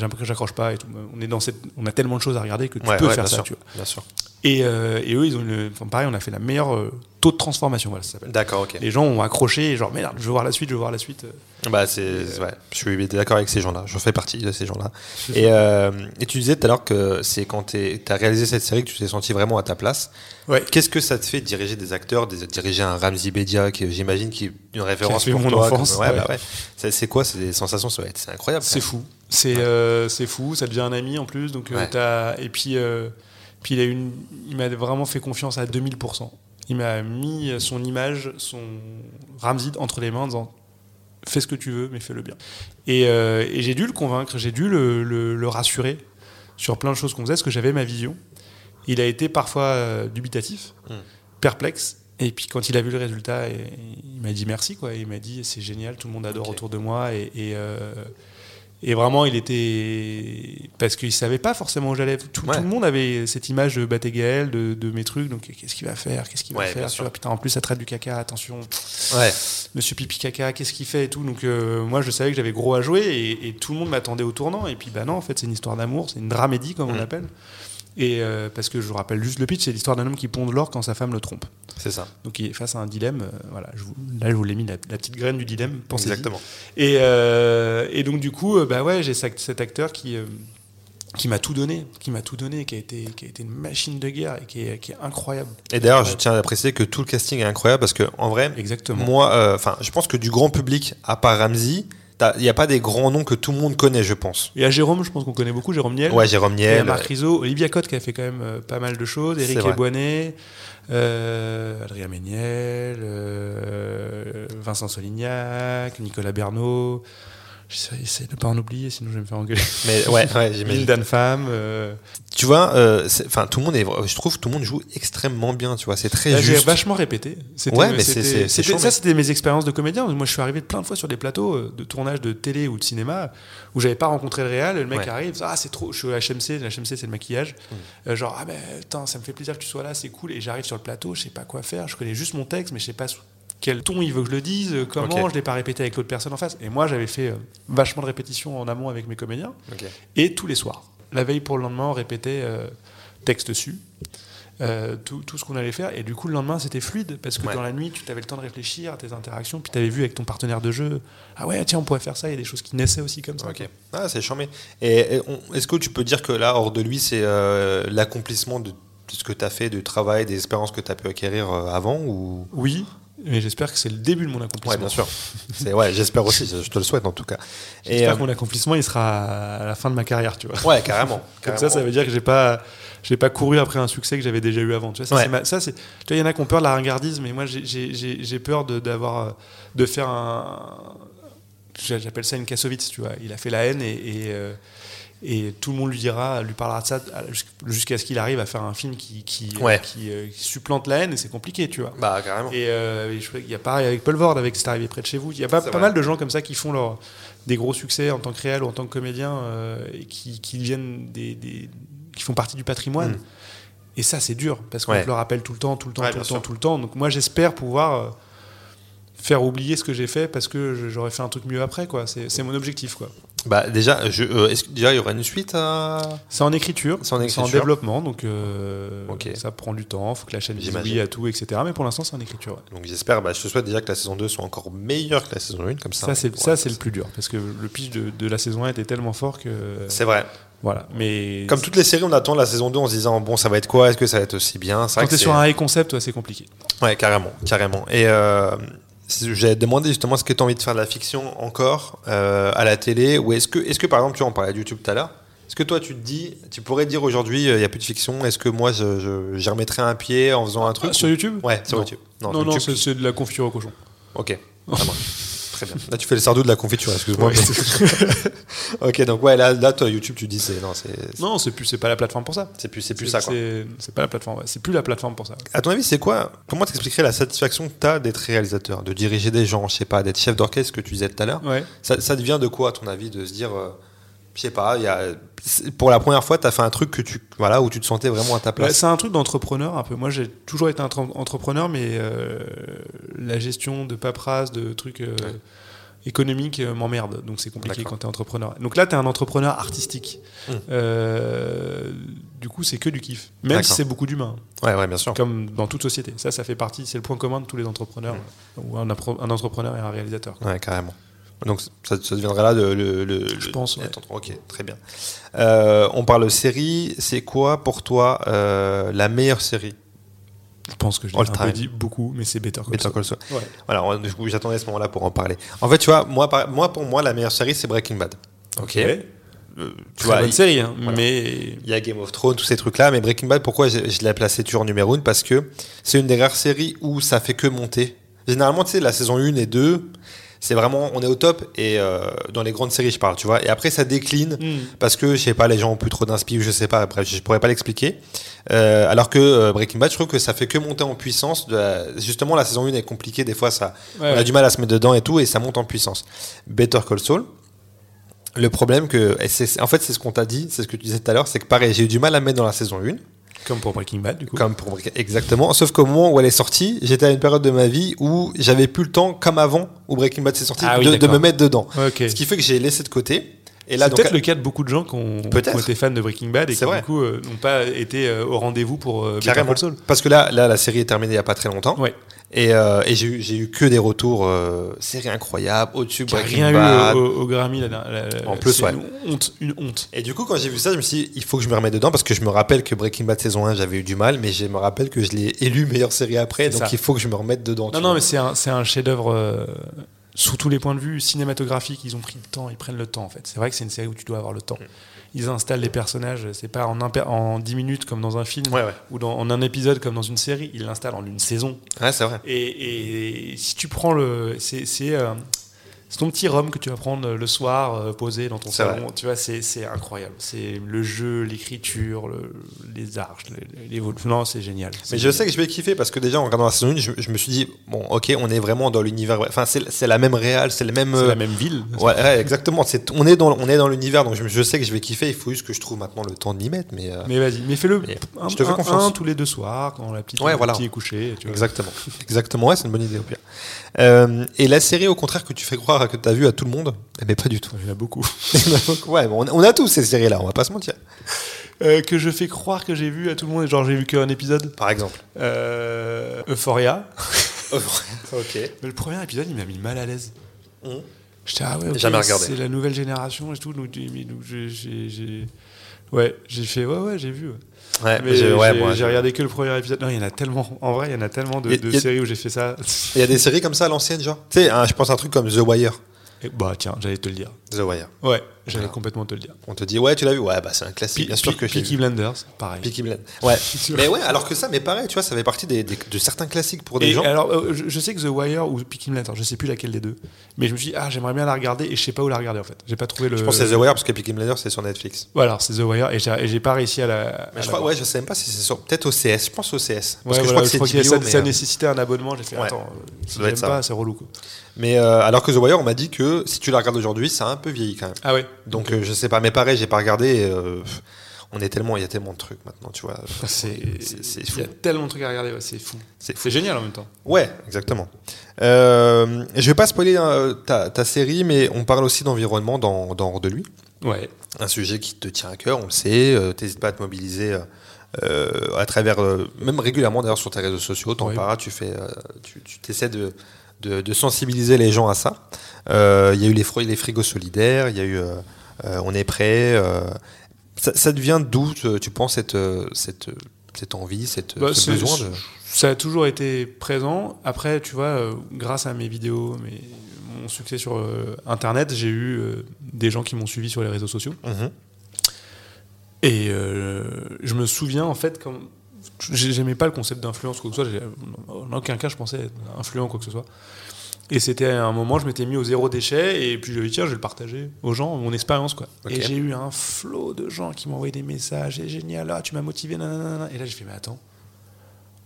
l'impression que j'accroche pas et tout. On, est dans cette, on a tellement de choses à regarder que tu Ouais, peux ouais, faire ça, sûr. tu vois. Bien sûr. Et, euh, et eux, ils ont une, enfin, pareil, on a fait la meilleure euh, taux de transformation, voilà, ça s'appelle. D'accord, ok. Les gens ont accroché, genre, merde, je veux voir la suite, je veux voir la suite. Bah c'est ouais, je suis d'accord avec ces gens-là. Je fais partie de ces gens-là. Et, euh, et tu disais tout à l'heure que c'est quand tu as réalisé cette série que tu t'es senti vraiment à ta place. Ouais. Qu'est-ce que ça te fait de diriger des acteurs, de diriger un Ramzi Bedia qui j'imagine qui est une référence pour mon toi, enfance, comme- ouais, ouais. bah ouais. C'est quoi C'est des sensations, c'est incroyable. C'est fou. C'est euh, fou. Ça devient un ami en plus. Donc, euh, et puis, euh, puis il, a une, il m'a vraiment fait confiance à 2000%. Il m'a mis son image, son Ramzid entre les mains en disant fais ce que tu veux, mais fais-le bien. Et, euh, et j'ai dû le convaincre, j'ai dû le, le- le rassurer sur plein de choses qu'on faisait, parce que j'avais ma vision. Il a été parfois euh, dubitatif, Mm. perplexe. Et puis quand il a vu le résultat, et- il m'a dit merci. Quoi. Il m'a dit c'est génial, tout le monde adore autour de moi. Et, et, euh, et vraiment, il était. Parce qu'il savait pas forcément où j'allais. Tout, Ouais. tout le monde avait cette image de Batégaël, de, de mes trucs. Donc, qu'est-ce qu'il va faire? Qu'est-ce qu'il va faire? Tu vois, Putain, en plus, ça traite du caca, attention. Ouais. Monsieur Pipi Caca, qu'est-ce qu'il fait et tout? Donc, euh, moi, je savais que j'avais gros à jouer et, et tout le monde m'attendait au tournant. Et puis, bah non, en fait, c'est une histoire d'amour, c'est une dramédie, comme on Mhm. l'appelle. Et euh, parce que je vous rappelle juste le pitch, c'est l'histoire d'un homme qui pond de l'or quand sa femme le trompe. C'est ça. Donc il est face à un dilemme. euh, voilà, je vous- là je vous l'ai mis la, la petite graine du dilemme. Exactement. Et, euh, et donc du coup, bah ouais, j'ai cet acteur qui qui m'a tout donné, qui m'a tout donné, qui a été qui a été une machine de guerre et qui est, qui est incroyable. Et d'ailleurs, je tiens à préciser que tout le casting est incroyable parce que en vrai, Exactement. moi, enfin, je pense que du grand public, à part t'as- il n'y a pas des grands noms que tout le monde connaît, je pense. Et à Jérôme, je pense qu'on connaît beaucoup Jérôme Niel. Ouais, Jérôme Il y a Niel. Marc Rizzo, Olivia Cotte qui a fait quand même euh, pas mal de choses, Eric vrai. Eboinet, euh, Adrien Méniel, euh, Vincent Solignac, Nicolas Bernot. J'essaie de pas en oublier, sinon je vais me faire engueuler. Mais ouais, ouais, j'imagine. Lindan Femme. euh, Tu vois, euh, enfin, tout le monde est, je trouve, tout le monde joue extrêmement bien. Tu vois, c'est très Là, J'ai juste. vachement répété. Ouais, mais c'est- ça, mais- c'était mes expériences de comédien. Moi, je suis arrivé plein de fois sur des plateaux euh, de tournage de télé ou de cinéma où j'avais pas rencontré le réal. Le mec Ouais. arrive, ah c'est trop. Je suis au HMC. Le HMC, c'est le maquillage. Euh, genre ah ben putain, ça me fait plaisir que tu sois là, c'est cool. Et j'arrive sur le plateau, je sais pas quoi faire. Je connais juste mon texte, mais je sais pas quel ton il veut que je le dise, euh, comment. Je l'ai pas répété avec l'autre personne en face. Et moi, j'avais fait euh, vachement de répétitions en amont avec mes comédiens. Et tous les soirs. La veille pour le lendemain, on répétait euh, texte su. euh, tout, tout ce qu'on allait faire et du coup le lendemain c'était fluide parce que Ouais. dans la nuit tu avais le temps de réfléchir à tes interactions puis tu avais vu avec ton partenaire de jeu ah ouais tiens on pourrait faire ça il y a des choses qui naissaient aussi comme ça Ok. Ah, c'est charmé. Et, et est-ce que tu peux dire que là, hors de lui, c'est euh, l'accomplissement de ce que tu as fait, du travail, des expériences que tu as pu acquérir avant ou... Oui, mais j'espère que c'est le début de mon accomplissement. Ouais, bien sûr. ouais, j'espère aussi, je te le souhaite en tout cas. J'espère que mon accomplissement, il sera à la fin de ma carrière, tu vois. Ouais, carrément. Comme ça, ça veut dire que j'ai pas j'ai pas couru après un succès que j'avais déjà eu avant. Tu vois, ça, vois, il y en a qui ont peur de la ringardise, mais moi, j'ai peur de, d'avoir, de faire un, j'appelle ça une Kassovitz, tu vois. Il a fait la haine et, et, euh, et, tout le monde lui dira, lui parlera de ça jusqu'à ce qu'il arrive à faire un film qui, qui, qui, euh, supplante la haine et c'est compliqué, tu vois. Bah, carrément. Et euh, il y a pareil avec Paul Vord, avec C'est arrivé près de chez vous. Il y a pas, pas mal de gens comme ça qui font leur, des gros succès en tant que réel ou en tant que comédien et qui, qui viennent des, des qui font partie du patrimoine. Mm. Et ça, c'est dur, parce qu'on le rappelle tout le temps, tout le temps, tout le temps, tout le temps. Donc moi, j'espère pouvoir euh, faire oublier ce que j'ai fait parce que j'aurais fait un truc mieux après, quoi. C'est mon objectif, quoi. Bah déjà, je, euh, est-ce que déjà il y aura une suite à... C'est en écriture, c'est en, développement, donc euh, ça prend du temps. Il faut que la chaîne dise oui à tout, etc. Mais pour l'instant, c'est en écriture. Donc j'espère, bah, je te souhaite déjà que la saison 2 soit encore meilleure que la saison 1, comme ça. Ça c'est ça c'est le plus dur parce que le pitch de, de, la saison 1 était tellement fort que. C'est vrai. Voilà, mais comme toutes les séries, on attend la saison 2 en se disant bon, ça va être quoi? Est-ce que ça va être aussi bien? Quand tu es sur un high concept, c'est compliqué. Ouais, carrément, carrément. Et euh, j'ai demandé justement est-ce que tu as envie de faire de la fiction encore euh, à la télé ou est-ce que, est-ce que par exemple, tu vois, on parlait de YouTube tout à l'heure. Est-ce que toi, tu te dis, tu pourrais dire aujourd'hui, euh, il n'y a plus de fiction Est-ce que moi, je, remettrais un pied en faisant un truc Sur YouTube? Ouais, sur YouTube. Non, non, non c'est de la confiture au cochon. Ok, ça Là, tu fais le sardou de la confiture, excuse-moi. ok, donc ouais, là, là, toi, YouTube, tu dis c'est non, c'est non, c'est plus, c'est pas la plateforme pour ça. C'est plus, c'est plus ça. C'est pas la plateforme. C'est plus la plateforme pour ça. À ton avis, c'est quoi Comment t'expliquerais la satisfaction que t'as d'être réalisateur, de diriger des gens, je sais pas, d'être chef d'orchestre, que tu disais tout à l'heure? Ouais. Ça, ça, devient de quoi, à ton avis, de se dire, euh, je sais pas, y a pour la première fois, tu as fait un truc que tu, voilà, où tu te sentais vraiment à ta place. c'est un truc d'entrepreneur un peu. Moi, j'ai toujours été un entrepreneur, mais euh, la gestion de paperasse, de trucs. Euh, économique euh, m'emmerde. Donc c'est compliqué quand tu es entrepreneur. Donc là, tu es un entrepreneur artistique. Mmh. Euh, du coup, c'est que du kiff. Même si c'est beaucoup d'humains. Ouais, ouais, bien sûr. Comme dans toute société. Ça, ça fait partie, c'est le point commun de tous les entrepreneurs. Mmh. Ou un, un, entrepreneur et un réalisateur. Ouais, carrément. Donc ça, ça deviendra là le, le, Je pense. Ok, très bien. Euh, on parle de série. C'est quoi pour toi la meilleure série? Je pense que je l'ai dit beaucoup, mais c'est Better Call Better Call Saul. Ouais. Voilà, du coup, j'attendais ce moment-là pour en parler. En fait, tu vois, moi, moi, pour moi, la meilleure série, c'est Breaking Bad. Ok. Euh, tu vois, bonne série, hein, mais il y a Game of Thrones, tous ces trucs-là, mais Breaking Bad, pourquoi je, je l'ai placé toujours numéro 1 Parce que c'est une des rares séries où ça fait que monter. Généralement, tu sais, la saison 1 et 2, c'est vraiment, on est au top et euh, dans les grandes séries, je parle, tu vois. Et après, ça décline hmm. parce que, je sais pas, les gens ont plus trop d'inspi, je sais pas, bref, je pourrais pas l'expliquer. Euh, alors que euh, Breaking Bad, je trouve que ça fait que monter en puissance. De justement, la saison 1 est compliquée, des fois, ça, on a du mal à se mettre dedans et tout, et ça monte en puissance. Better Call Saul, le problème que, en fait, c'est ce qu'on t'a dit, c'est ce que tu disais tout à l'heure, c'est que pareil, j'ai eu du mal à mettre dans la saison 1. Comme pour Breaking Bad, du coup. Comme pour exactement. Sauf qu'au moment où elle est sortie, j'étais à une période de ma vie où j'avais plus le temps, comme avant, où Breaking Bad s'est sorti, ah de, me mettre dedans. Ce qui fait que j'ai laissé de côté. Et là, c'est peut-être le cas de beaucoup de gens qui ont, été fans de Breaking Bad et qui du coup euh, n'ont pas été euh, au rendez-vous pour euh, Better Call Saul. Parce que là, là, la série est terminée il n'y a pas très longtemps. Ouais. Et, euh, et j'ai eu, eu, que des retours, euh, série incroyable, au-dessus Breaking rien Bad. eu au, au, Grammy, la, en plus, ouais. Une honte, une honte. Et du coup, quand j'ai vu ça, je me suis dit, il faut que je me remette dedans parce que je me rappelle que Breaking Bad saison 1, j'avais eu du mal, mais je me rappelle que je l'ai élu meilleure série après, donc il faut que je me remette dedans. Non, non, mais c'est un, un chef-d'œuvre. Euh, sous tous les points de vue cinématographiques, ils ont pris le temps, ils prennent le temps en fait. C'est vrai que c'est une série où tu dois avoir le temps. Mm ils installent les personnages, c'est pas en, en 10 minutes comme dans un film ou dans, en un épisode comme dans une série, ils l'installent en une saison. Ouais, c'est vrai. Et, et, si tu prends le. C'est. Euh, c'est ton petit rhum que tu vas prendre le soir euh, posé dans ton salon. Tu vois, c'est incroyable. C'est le jeu, l'écriture, le, les arches, les, les Non, c'est génial. Mais je sais que je vais kiffer parce que déjà en regardant la saison 1, je, me suis dit, bon, ok, on est vraiment dans l'univers. Enfin, c'est la même réal, c'est le même. C'est la même ville. Ouais, exactement. on est dans, on est dans l'univers, donc je, sais que je vais kiffer. Il faut juste que je trouve maintenant le temps de m'y mettre. Mais, euh, mais vas-y, mais fais-le. Je te fais confiance. Un, tous les deux soirs, quand la petite ouais, voilà. est couchée. Exactement. Exactement, ouais, c'est une bonne idée au pire. Euh, et la série, au contraire, que tu fais croire que tu as vu à tout le monde, mais eh ben, pas du tout. Il y en a beaucoup. ouais, on, a tous ces séries-là, on va pas se mentir. Euh, que je fais croire que j'ai vu à tout le monde, genre j'ai vu qu'un épisode. Par exemple. Euh, Euphoria. ok. Mais le premier épisode, il m'a mis mal à l'aise. Mmh. J'étais ah ouais, jamais regardé. C'est la nouvelle génération et tout. Donc, j'ai, ouais, j'ai fait ouais ouais, j'ai vu. Ouais, mais j'ai regardé que le premier épisode. Non, il y en a tellement. En vrai, il y en a tellement de, de séries où j'ai fait ça. Il y a des séries comme ça à l'ancienne, genre? Tu sais, je pense à un truc comme The Wire. bah tiens, j'allais te le dire. The Wire. Ouais. J'allais complètement te le dire. On te dit, ouais, tu l'as vu? Ouais, bah c'est un classique, bien sûr que j'ai Peaky Blenders, pareil. Peaky Blenders. Ouais. mais ouais, alors que ça, mais pareil, tu vois, ça fait partie des, de certains classiques pour des et gens. Alors, euh, je, sais que The Wire ou Peaky Blenders, je sais plus laquelle des deux, mais je me suis dit, ah, j'aimerais bien la regarder et je sais pas où la regarder en fait. J'ai pas trouvé le. Je pense que c'est The Wire parce que Peaky Blenders c'est sur Netflix. Voilà, c'est The Wire et j'ai pas réussi à la. Mais je crois, ouais, je sais même pas si c'est sur. Peut-être au CS, je pense au CS. Parce que je crois que c'est ça, ça nécessitait un abonnement, j'ai fait, attends, si j'aime pas, c'est relou. Mais euh, alors que The Wire, on m'a dit que si tu la regardes aujourd'hui, ça peu vieilli quand même. Ah ouais. Donc euh, je sais pas, mais pareil, j'ai pas regardé. Euh, on est tellement, il y a tellement de trucs maintenant, tu vois. C'est, il y a tellement de trucs à regarder, c'est fou. C'est, génial en même temps. Ouais, exactement. Euh, je vais pas spoiler ta, ta, série, mais on parle aussi d'environnement dans, dans Hors de lui. Ouais. Un sujet qui te tient à cœur, on le sait. T'hésites pas à te mobiliser. à travers, même régulièrement d'ailleurs sur tes réseaux sociaux, t'en parles, tu fais, tu, tu essaies de, de, sensibiliser les gens à ça. Euh, il y a eu les, les frigos solidaires, il y a eu euh, euh, On est prêt. Ça, devient d'où, tu penses, cette, cette, cette envie, cette, bah, ce besoin de... Ça a toujours été présent. Après, tu vois, grâce à mes vidéos, mes, mon succès sur Internet, j'ai eu des gens qui m'ont suivi sur les réseaux sociaux. Mhm. Et je me souviens, en fait, quand j'aimais pas le concept d'influence quoi que ce soit. En aucun cas, je pensais être influent quoi que ce soit. Et c'était un moment, je m'étais mis au zéro déchet et puis je lui ai dit, tiens, je vais le partager aux gens, mon expérience. quoi. Et j'ai eu un flot de gens qui m'envoyaient des messages, c'est génial, là, tu m'as motivé, nanana. Et là, j'ai fait, mais attends,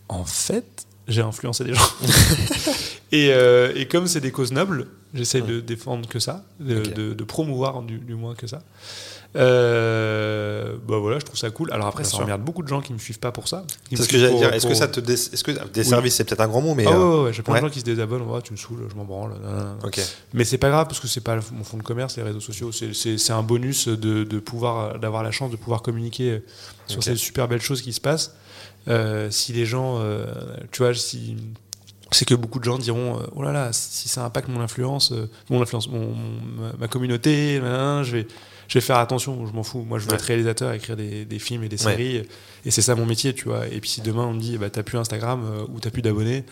en fait, j'ai influencé des gens. et, euh, et, comme c'est des causes nobles, j'essaie de défendre que ça, de, de, promouvoir du, du, moins que ça. Euh, bah voilà, je trouve ça cool. Alors après, ça emmerde beaucoup de gens qui me suivent pas pour ça. C'est ce que j'allais dire. Est-ce que ça te est-ce que des services c'est peut-être un grand mot, mais ah, ouais, ouais, j'ai plein de gens qui se désabonnent. Oh, tu me saoules, je m'en branle. Ok. Mais c'est pas grave parce que c'est pas mon fond de commerce, les réseaux sociaux. C'est un bonus de, de pouvoir d'avoir la chance de pouvoir communiquer sur ces super belles choses qui se passent. Euh, si les gens, euh, tu vois, si c'est que beaucoup de gens diront oh là là si ça impacte mon influence mon influence mon, ma communauté je vais je vais faire attention, je m'en fous. Moi, je veux être réalisateur, écrire des, des, films et des séries, et c'est ça mon métier, tu vois. Et puis si demain on me dit, bah, t'as plus Instagram euh, ou t'as plus d'abonnés,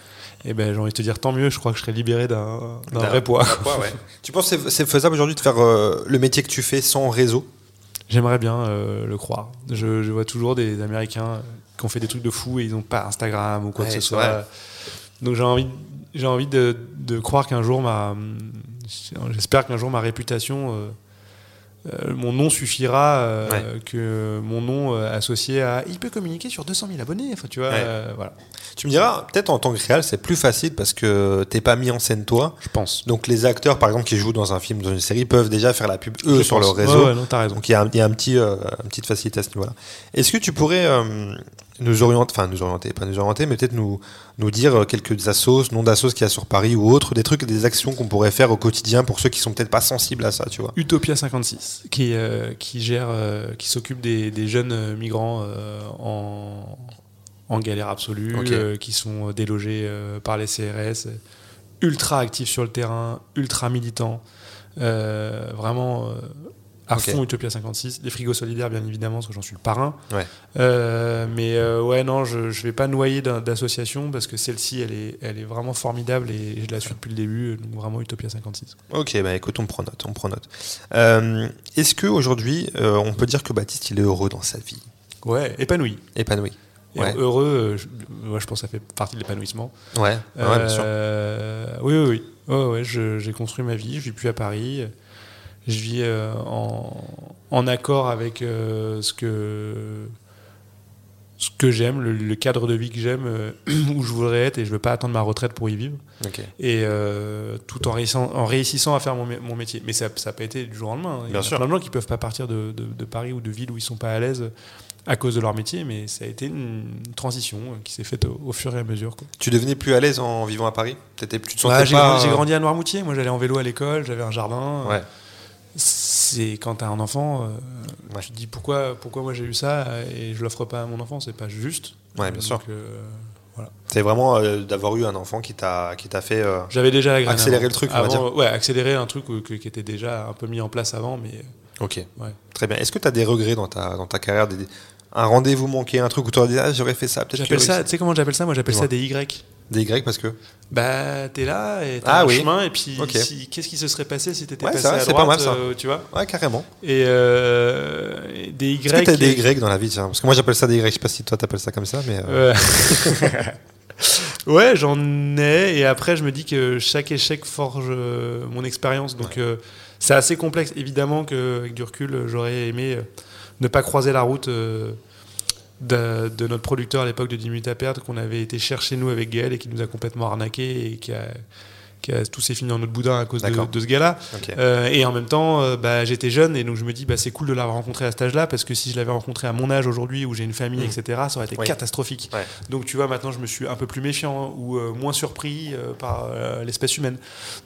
eh ben j'ai envie de te dire tant mieux. Je crois que je serai libéré d'un vrai poids. tu penses que c'est faisable aujourd'hui de faire euh, le métier que tu fais sans réseau? J'aimerais bien euh, le croire. Je, je, vois toujours des Américains qui ont fait des trucs de fou et ils n'ont pas Instagram ou quoi que ce soit. Donc j'ai envie, j'ai envie de, de croire qu'un jour ma, j'espère qu'un jour ma réputation euh, mon nom suffira euh, que mon nom euh, associé à il peut communiquer sur 200 000 abonnés enfin tu vois voilà. Tu me diras peut-être en tant que réal c'est plus facile parce que t'es pas mis en scène toi. Je pense. Donc les acteurs par exemple qui jouent dans un film dans une série peuvent déjà faire la pub eux sur leur réseau. non, as raison. donc il y a, un, y a un petit une petite facilité à ce niveau là est-ce que tu pourrais nous orienter, enfin nous orienter, pas nous orienter, mais peut-être nous, nous dire quelques assos, noms d'assos qu'il y a sur Paris ou autres, des trucs, des actions qu'on pourrait faire au quotidien pour ceux qui sont peut-être pas sensibles à ça, tu vois. Utopia 56, qui, euh, qui gère, euh, qui s'occupe des, des, jeunes euh, migrants en, en galère absolue, qui sont délogés par les CRS, ultra actifs sur le terrain, ultra militants, vraiment à fond Utopia 56, les frigos solidaires bien évidemment parce que j'en suis le parrain. Euh, mais euh, ouais non, je, je vais pas noyer d'association parce que celle-ci elle est, elle est vraiment formidable et je la suis depuis le début, donc vraiment Utopia 56. Ok, bah écoute, on prend note, on prend note. Euh, est-ce que aujourd'hui on peut dire que Baptiste il est heureux dans sa vie? Ouais, épanoui. Épanoui. Heureux, je, moi je pense que ça fait partie de l'épanouissement. Ouais, ouais bien sûr. Oui, oui, oui. Ouais, ouais, j'ai construit ma vie, je vis plus à Paris je vis euh, en, accord avec euh, ce que ce que j'aime, le, cadre de vie que j'aime, euh, où je voudrais être, et je veux pas attendre ma retraite pour y vivre. Et tout en réussissant, en réussissant à faire mon, mon métier. Mais ça n'a pas été du jour au lendemain. Hein. Il y a plein de gens qui peuvent pas partir de, de, Paris ou de villes où ils sont pas à l'aise à cause de leur métier, mais ça a été une transition qui s'est faite au, fur et à mesure. Quoi. Tu devenais plus à l'aise en vivant à Paris? Étais plus bah, J'ai grandi, grandi, à Noirmoutier. Moi, j'allais en vélo à l'école, j'avais un jardin. Ouais c'est quand tu as un enfant, euh, tu te dis pourquoi, pourquoi moi j'ai eu ça et je l'offre pas à mon enfant, c'est pas juste. Ouais, bien sûr. Euh, voilà. C'est vraiment euh, d'avoir eu un enfant qui t'a qui t'a fait. Euh, J'avais déjà accélérer le truc, on va dire. Ouais, accélérer un truc qui était déjà un peu mis en place avant, mais. Ok. Ouais. Très bien. Est-ce que tu as des regrets dans ta dans ta carrière, des, un rendez-vous manqué, un truc où tu aurais dit, ah, j'aurais fait ça, peut-être J'appelle que- ça, tu sais comment j'appelle ça? Moi j'appelle ça des Y. Des Y parce que. Bah, t'es là et t'as Ah un oui. chemin, et puis si- qu'est-ce qui se serait passé si t'étais Ouais, passé vrai, à droite, pas mal, ça. euh, tu vois? Ouais, carrément. Et, euh, et des Y. Est-ce que t'as des Y dans la vie, tiens? Parce que moi, j'appelle ça des Y. Je sais pas si toi, t'appelles ça comme ça, mais. euh, Ouais, j'en ai. Et après, je me dis que chaque échec forge euh, mon expérience. Donc, c'est assez complexe. Évidemment qu'avec du recul, j'aurais aimé ne pas croiser la route euh, de, notre producteur à l'époque de 10 minutes à perdre, qu'on avait été chercher nous avec Gaël et qui nous a complètement arnaqué et qui a, qui a tout s'est fini en notre boudin à cause de, ce gars-là. Euh, et en même temps, euh, bah, j'étais jeune et donc je me dis bah, c'est cool de l'avoir rencontré à cet âge-là parce que si je l'avais rencontré à mon âge aujourd'hui où j'ai une famille, Mm. etc., ça aurait été Oui. catastrophique. Ouais. Donc tu vois, maintenant je me suis un peu plus méfiant ou euh, moins surpris par l'espèce humaine.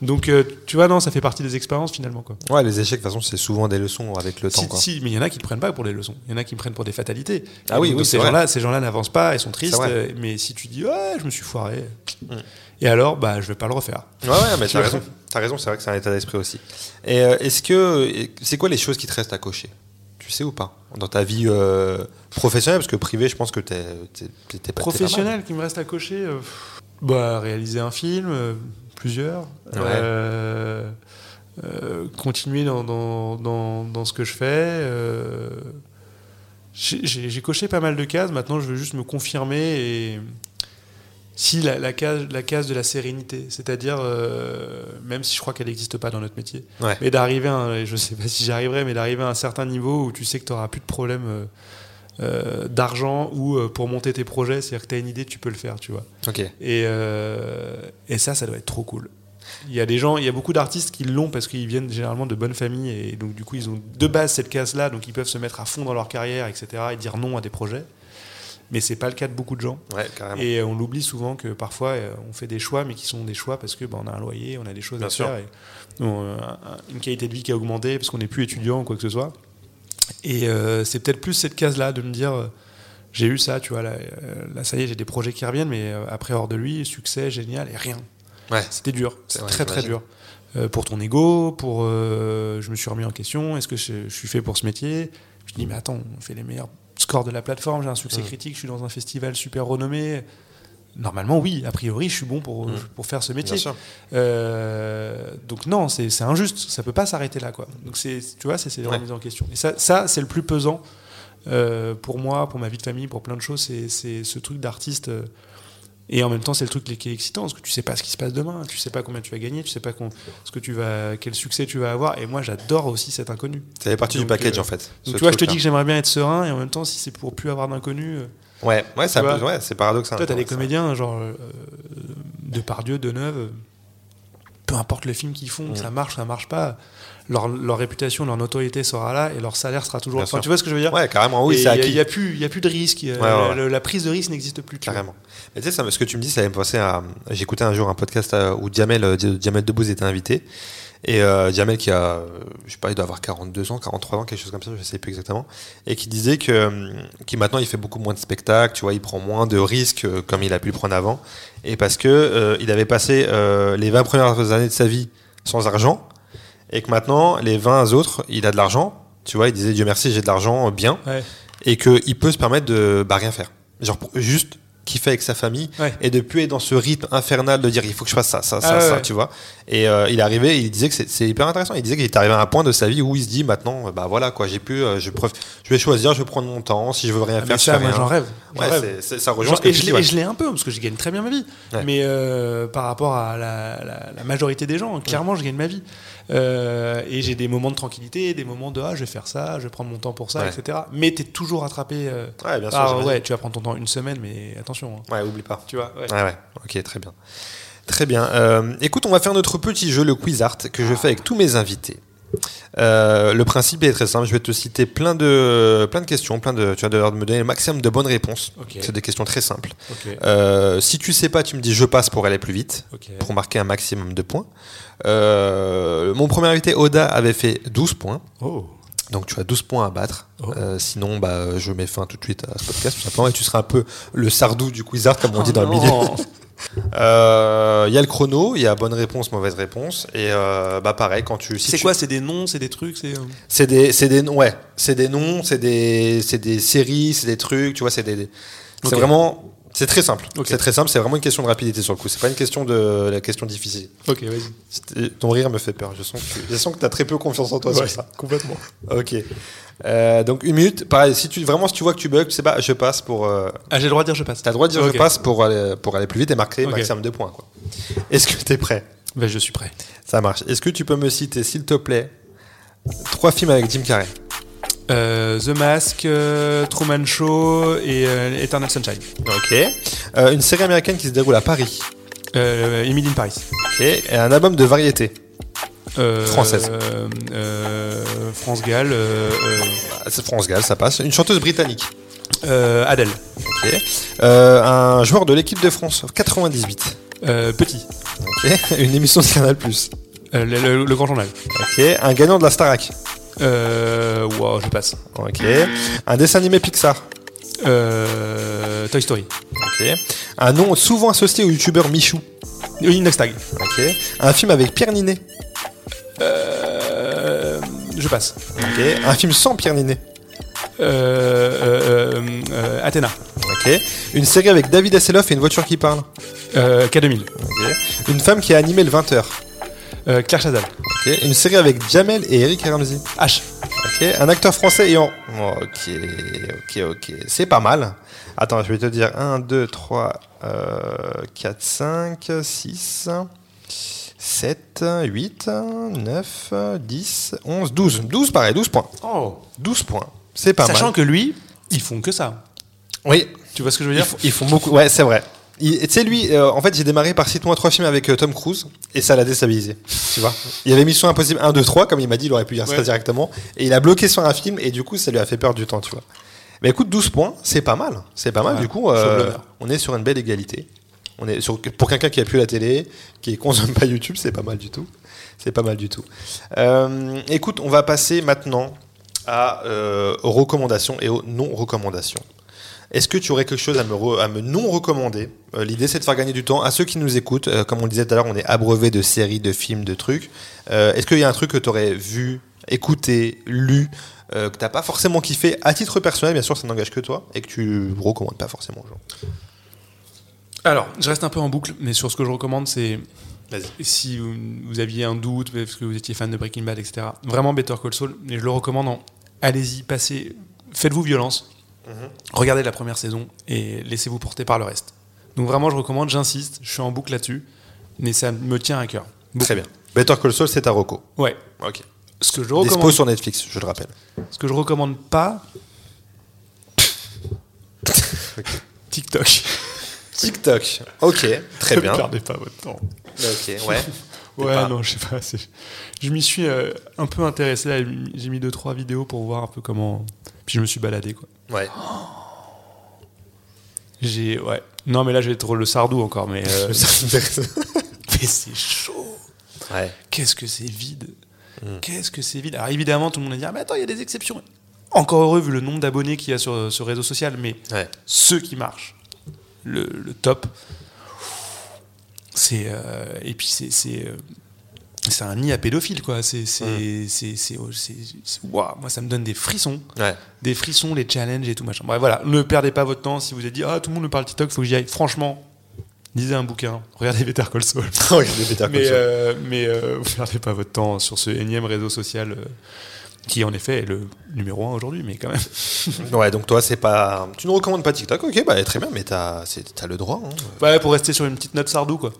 Donc tu vois, non, ça fait partie des expériences finalement. Quoi. Ouais, les échecs, de toute façon, c'est souvent des leçons avec le temps. Si, quoi. si, mais il y en a qui ne prennent pas pour des leçons. Il y en a qui me prennent pour des fatalités. Ah Et oui, donc, oui, ces gens-là, ces gens-là n'avancent pas, ils sont tristes. Mais si tu dis ouais, je me suis foiré, Mm. Et alors, bah, je vais pas le refaire. Ouais, ouais, mais Tu t'as raison. T'as raison, c'est vrai que c'est un état d'esprit aussi. Et euh, est-ce que. C'est quoi les choses qui te restent à cocher? Tu sais ou pas? Dans ta vie euh, professionnelle, parce que privée, je pense que t'es t'es- t'es- t'es pas. t'es pas mal. Professionnel qui me reste à cocher, euh, bah, réaliser un film, euh, plusieurs. Ouais. Euh, euh, continuer dans, dans, dans, dans ce que je fais. euh, j'ai j'ai- j'ai coché pas mal de cases, maintenant je veux juste me confirmer et si la, la case, la case de la sérénité, c'est-à-dire, euh, même si je crois qu'elle n'existe pas dans notre métier, Ouais. mais d'arriver, je sais pas si j'y arriverai, mais d'arriver à un certain niveau où tu sais que tu n'auras plus de problème euh, euh, d'argent ou euh, pour monter tes projets, c'est-à-dire que tu as une idée, tu peux le faire, tu vois. Ok. Et, euh, et ça, ça doit être trop cool. Il y a des gens, il y a beaucoup d'artistes qui l'ont parce qu'ils viennent généralement de bonnes familles et donc du coup ils ont de base cette case-là, donc ils peuvent se mettre à fond dans leur carrière, etc. et dire non à des projets. Mais c'est pas le cas de beaucoup de gens. Ouais. Et on l'oublie souvent que parfois euh, on fait des choix, mais qui sont des choix parce que bah, on a un loyer, on a des choses Bien à sûr. faire, et, bon, euh, un- une qualité de vie qui a augmenté parce qu'on n'est plus étudiant ou quoi que ce soit. Et euh, c'est peut-être plus cette case-là de me dire euh, j'ai eu ça, tu vois, là, là, ça y est, j'ai des projets qui reviennent, mais euh, après hors de lui, succès, génial, et rien. Ouais. C'était dur, vrai, très très dur. Pour ton ego, pour je me suis remis en question, est-ce que je, je suis fait pour ce métier? Je dis mais attends, on fait les meilleurs scores de la plateforme, j'ai un succès Mm. critique, je suis dans un festival super renommé. Normalement oui, a priori je suis bon pour, Mm. pour faire ce métier. Euh, donc non, c'est injuste, ça peut pas s'arrêter là quoi. Donc c'est tu vois, c'est Ouais. remises en question. Et ça, ça c'est le plus pesant euh, pour moi, pour ma vie de famille, pour plein de choses, c'est- c'est ce truc d'artiste. euh, et en même temps, c'est le truc qui est excitant, parce que tu sais pas ce qui se passe demain, tu sais pas combien tu vas gagner, tu sais pas ce que tu vas, quel succès tu vas avoir. Et moi, j'adore aussi cet inconnu. Ça fait partie du package euh, en fait. Donc tu vois, je te dis que j'aimerais bien être serein, et en même temps, si c'est pour plus avoir d'inconnu, euh, Ouais, ouais, vois. ouais, c'est paradoxal. toi, t'as des Ouais, ça. comédiens, genre euh, Depardieu, Deneuve, euh, peu importe le film qu'ils font, Mm. ça marche, ça marche pas, leur, leur réputation, leur notoriété sera là, et leur salaire sera toujours. Bien Enfin, sûr. tu vois ce que je veux dire Ouais, carrément, oui, c'est il acquis. N'y a, plus- y a plus de risque, euh, Ouais, ouais, ouais. le- la prise de risque n'existe plus. Carrément. Mais tu sais, ça ce que tu me dis, ça me penser à. J'écoutais un jour un podcast euh, où Diamel, euh, Di- Diamel Debbouze était invité. Et euh, Diamel, qui a, euh, je sais pas, il doit avoir 42 ans, 43 ans, quelque chose comme ça, je sais plus exactement. Et qui disait que euh, qui maintenant il fait beaucoup moins de spectacles, tu vois, il prend moins de risques euh, comme il a pu le prendre avant. Et parce que euh, il avait passé euh, les 20 premières années de sa vie sans argent. Et que maintenant, les 20 autres, il a de l'argent. Tu vois, il disait Dieu merci, j'ai de l'argent euh, bien. Ouais. Et qu'il peut se permettre de bah, rien faire. Genre, juste kiffer avec sa famille Ouais. et de plus être dans ce rythme infernal de dire il faut que je fasse ça, ça, ça, Ah ça, ouais. tu vois. Et euh, il est arrivé, il disait que c'est- hyper intéressant. Il disait qu'il est arrivé à un point de sa vie où il se dit maintenant, euh, bah voilà quoi, j'ai euh, je, je vais choisir, je vais prendre mon temps. Si je veux rien Ah, faire, je ça, fais moi rien. j'en rêve. Ouais, rêve. ça rejoint Genre, ce que et je dis. et je l'ai un peu parce que je gagne très bien ma vie. Mais euh, par rapport à la, la- la majorité des gens, clairement, je gagne ma vie. Euh, et j'ai des moments de tranquillité, des moments de ah, je vais faire ça, je vais prendre mon temps pour ça, Ouais. etc. Mais tu es toujours rattrapé. euh, Ouais, bien sûr. j'imagine. ouais, tu vas prendre ton temps une semaine, mais attention. hein. Ouais, oublie pas. Tu vois, ouais. Ouais, ouais. Ok, très bien. Très bien. Euh, écoute, on va faire notre petit jeu, le quiz art, que je fais avec tous mes invités. Euh, le principe est très simple. Je vais te citer plein de, plein de questions, plein de, tu vas devoir me donner le maximum de bonnes réponses. Ok. C'est des questions très simples. Euh, si tu sais pas, tu me dis je passe pour aller plus vite, pour marquer un maximum de points. Euh, mon premier invité, Oda, avait fait 12 points. Oh. Donc tu as 12 points à battre. Oh. Euh, sinon, bah, je mets fin tout de suite à ce podcast, tout simplement. Et tu seras un peu le sardou du quiz art, comme on dit dans le milieu. non. Euh, Il y a le chrono, il y a bonne réponse, mauvaise réponse. Et euh, bah pareil, quand tu. si c'est tu- quoi C'est des noms, c'est des trucs c'est, euh, C'est des, c'est des, ouais, c'est des noms, c'est des, c'est des séries, c'est des trucs, tu vois, c'est des, c'est vraiment, c'est très simple. C'est très simple, c'est vraiment une question de rapidité sur le coup. C'est pas une question de la question difficile. Ok, vas-y. Ton rire me fait peur. Je sens que, je sens que t'as très peu confiance en toi sur ça. complètement. Ok. Euh, donc une minute. Pareil, si tu vraiment si tu vois que tu bugs, tu sais pas, je passe pour. Euh, Ah, j'ai le droit de dire je passe. T'as le droit de dire je passe pour aller pour aller plus vite et marquer maximum de points. Est-ce que t'es prêt? Ben, je suis prêt. Ça marche. Est-ce que tu peux me citer, s'il te plaît, trois films avec Jim Carrey? The Mask, euh, Truman Show et euh, Eternal Sunshine. Ok. Euh, une série américaine qui se déroule à Paris. Euh, Emily in Paris. Ok. Et un album de variété. Euh, Française. euh, euh, France Gall. Euh, euh, France Gall, ça passe. Une chanteuse britannique. euh, Adèle. Ok. Euh, un joueur de l'équipe de France 98. Euh, Petit. Ok. Une émission de Canal+. Euh, le, le- le Grand Journal. Ok. Un gagnant de la Starac. Euh, wow, je passe. Ok. Un dessin animé Pixar. Euh, Toy Story. Ok. Un nom souvent associé au youtubeur Michou. Oui, Inox Tag. Ok. Un film avec Pierre Ninet. Euh, je passe. Ok. Un film sans Pierre Ninet. Euh, euh, euh, euh, Athéna. Ok. Une série avec David Hasselhoff et une voiture qui parle. Euh, K2000. Ok. Une femme qui a animé le 20h. Euh, Claire Chazal. Ok. Une série avec Jamel et Eric Ramsey. H. Ok. Un acteur français ayant. Ok. Ok. Ok. C'est pas mal. Attends, je vais te dire 1, 2, 3, 4, 5, 6, 7, 8, 9, 10, 11, 12. 12 pareil, 12 points. Oh. 12 points. C'est pas Sachant mal. que lui, ils font que ça. Oui, Tu vois ce que je veux ils, dire? font- ils font beaucoup. Ouais, c'est vrai. Tu sais, lui, euh, en fait, j'ai démarré par cite-moi trois films avec euh, Tom Cruise et ça l'a déstabilisé. Tu vois Il avait Mission Impossible 1, 2, 3, comme il m'a dit, il aurait pu dire ça Ouais. directement. Et il a bloqué sur un film et du coup, ça lui a fait perdre du temps, tu vois. Mais écoute, 12 points, c'est pas mal. C'est pas mal. Ouais, du coup, euh, on est sur une belle égalité. On est sur, pour quelqu'un qui a plus la télé, qui consomme pas YouTube, c'est pas mal du tout. C'est pas mal du tout. Écoute, on va passer maintenant à, aux recommandations et aux non-recommandations. Est-ce que tu aurais quelque chose à me, re- à me non recommander? Euh, L'idée, c'est de faire gagner du temps à ceux qui nous écoutent. Euh, comme on le disait tout à l'heure, on est abreuvé de séries, de films, de trucs. Euh, Est-ce qu'il y a un truc que tu aurais vu, écouté, lu, que tu n'as pas forcément kiffé, à titre personnel, bien sûr, ça n'engage que toi, et que tu recommandes pas forcément aux gens Alors, je reste un peu en boucle, mais sur ce que je recommande, c'est si vous, vous aviez un doute, parce que vous étiez fan de Breaking Bad, etc. Vraiment Better Call Saul, et je le recommande en allez-y, passez, faites-vous violence, regardez la première saison et laissez-vous porter par le reste. Donc vraiment, je recommande, j'insiste, je suis en boucle là-dessus, mais ça me tient à cœur. Beaucoup. Très bien. Better Call Saul, c'est ta reco. Ouais. Ok. Ce que je Dispo recommande, sur Netflix, je le rappelle. ce que je recommande pas, TikTok. TikTok. Ok, très Ne bien. perdez pas votre temps. Ok, ouais. Ouais, pas- non, je sais pas. Je m'y suis euh, un peu intéressé. là, J'ai mis deux trois vidéos pour voir un peu comment. Puis je me suis baladé quoi. Ouais. J'ai ouais. Non, mais là je vais être le sardou encore. Mais, euh, mais c'est chaud. ouais. Qu'est-ce que c'est vide. Qu'est-ce que c'est vide. Alors évidemment, tout le monde va dire, mais attends, il y a des exceptions. Encore heureux vu le nombre d'abonnés qu'il y a sur ce réseau social, mais Ouais. ceux qui marchent, le, le top, c'est euh, et puis c'est c'est euh, un nid à pédophiles quoi. C'est c'est- c'est- waouh, moi ça me donne des frissons, Ouais. des frissons, les challenges et tout machin. Bref voilà, ne perdez pas votre temps si vous avez dit ah tout le monde me parle TikTok, faut que j'y aille. Franchement, lisez un bouquin, regardez Better Call Saul. Regardez Better Call mais Saul. euh, mais euh, vous perdez pas votre temps sur ce énième réseau social. euh, qui en effet est le numéro un aujourd'hui, mais quand même. Ouais, donc toi, c'est pas. Tu ne recommandes pas TikTok, ok, bah très bien, mais t'as t'as le droit. Hein. Ouais, pour rester sur une petite note sardou, quoi.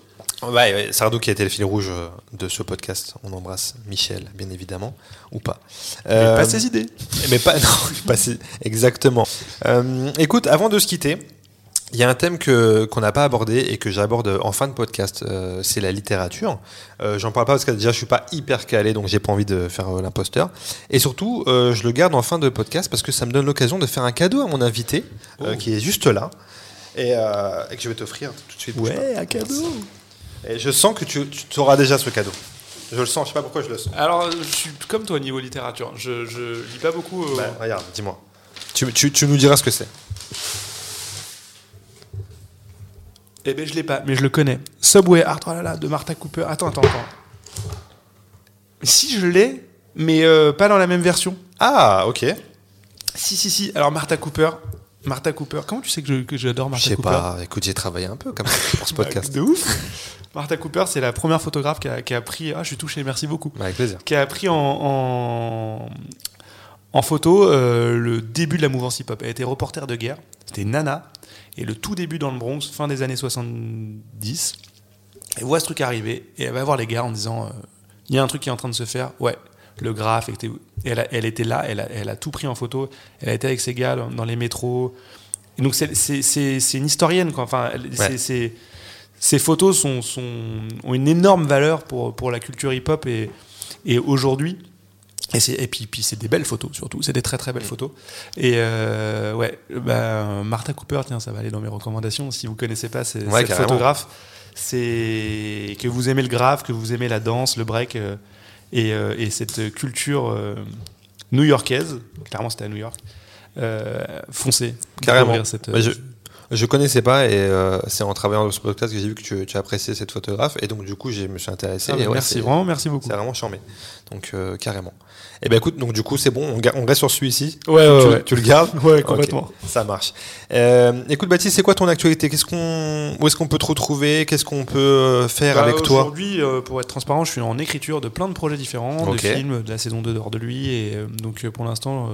Ouais, ouais, Sardou qui a été le fil rouge euh, de ce podcast. On embrasse Michel, bien évidemment, ou pas. Mais Euh, pas ses idées. Mais pas, non, pas si- exactement. Euh, écoute, avant de se quitter, il y a un thème que qu'on n'a pas abordé et que j'aborde en fin de podcast, euh, c'est la littérature. Euh, J'en parle pas parce que déjà je suis pas hyper calé, donc j'ai pas envie de faire euh, l'imposteur. Et surtout, euh, je le garde en fin de podcast parce que ça me donne l'occasion de faire un cadeau à mon invité euh, qui est juste là et, euh, et que je vais t'offrir tout de suite. bouge un cadeau. Et je sens que tu, tu auras déjà ce cadeau. Je le sens, je sais pas pourquoi je le sens. Alors, je suis comme toi niveau littérature. Je, je lis pas beaucoup. euh, Bah, regarde, dis-moi. Tu, tu- tu nous diras ce que c'est. Eh ben je l'ai pas, mais je le connais. Subway Art, oh là là, de Martha Cooper. Attends, attends, attends. Si je l'ai, mais euh, pas dans la même version. Ah, ok. Si, si, si. Alors Martha Cooper. Martha Cooper. Comment tu sais que je- que j'adore Je Martha sais Cooper? pas. Écoute, j'ai travaillé un peu comme ça pour ce podcast. De ouf. Martha Cooper, c'est la première photographe qui a, qui a pris. Ah, je suis touché, merci beaucoup. Avec plaisir. Qui a pris en, en, en photo euh, le début de la mouvance hip-hop. Elle était reporter de guerre. C'était Nana. Et le tout début dans le Bronx, fin des années 70. Elle voit ce truc arriver et elle va voir les gars en disant euh, il y a un truc qui est en train de se faire. Ouais, le graphe. Et elle, a- elle était là, elle a, elle a tout pris en photo. Elle a été avec ses gars dans, dans les métros. Et donc c'est- une historienne. Quoi. Enfin, Ouais. c'est- ces photos sont, sont- ont une énorme valeur pour, pour la culture hip-hop et, et aujourd'hui. Et, c'est- et puis, puis c'est des belles photos surtout, c'est des très très belles photos. Et euh, ouais, bah, Martha Cooper, tiens, ça va aller dans mes recommandations. Si vous connaissez pas ces- Ouais, cette photographe, c'est que vous aimez le graphe, que vous aimez la danse, le break euh, et, euh, et cette culture euh, new-yorkaise. Clairement, c'était à New York. Euh, foncez, Carrément. Cette, Bah, je, je connaissais pas et euh, c'est en travaillant dans ce podcast que j'ai vu que tu, tu appréciais cette photographe et donc du coup je me suis intéressé. Ah, et ouais, merci, vraiment, merci beaucoup. C'est vraiment charmé. Donc euh, carrément. Et ben écoute, donc du coup c'est bon, on, reste sur celui-ci. Ouais, ouais, tu- ouais. tu le gardes Ouais, complètement. ça marche. Euh, écoute Baptiste, c'est quoi ton actualité? Qu'est-ce qu'on, où est-ce qu'on peut te retrouver? Qu'est-ce qu'on peut euh, faire Bah, avec toi? Aujourd'hui, pour être transparent, je suis en écriture de plein de projets différents, de films, de la saison 2 d'Hors de lui. Et donc, pour l'instant,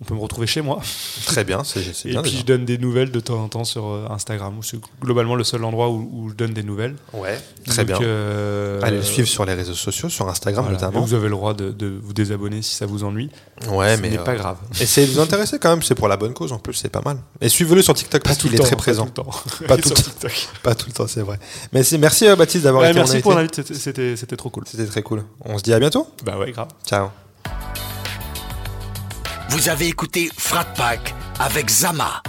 on peut me retrouver chez moi. Très bien, c'est Et bien. puis, déjà. je donne des nouvelles de temps en temps sur euh, Instagram. où C'est globalement le seul endroit où, où je donne des nouvelles. Ouais, très Donc, bien. euh, Allez le suivre sur les réseaux sociaux, sur Instagram voilà. notamment. Vous avez le droit de, de vous désabonner si ça vous ennuie. Ouais, Ce mais n'est euh, pas grave. essayez de vous intéresser quand même, c'est pour la bonne cause en plus, c'est pas mal. Et suivez-le sur TikTok parce qu'il est très présent. Pas tout le temps. Pas tout le temps. TikTok. Pas tout le temps, c'est vrai. Mais c'est- merci euh, Baptiste d'avoir Ouais, été merci pour l'invite, c'était trop cool. C'était très cool. On se dit à bientôt. Bah ouais, grave. Ciao. Vous avez écouté Frat Pack avec Zama,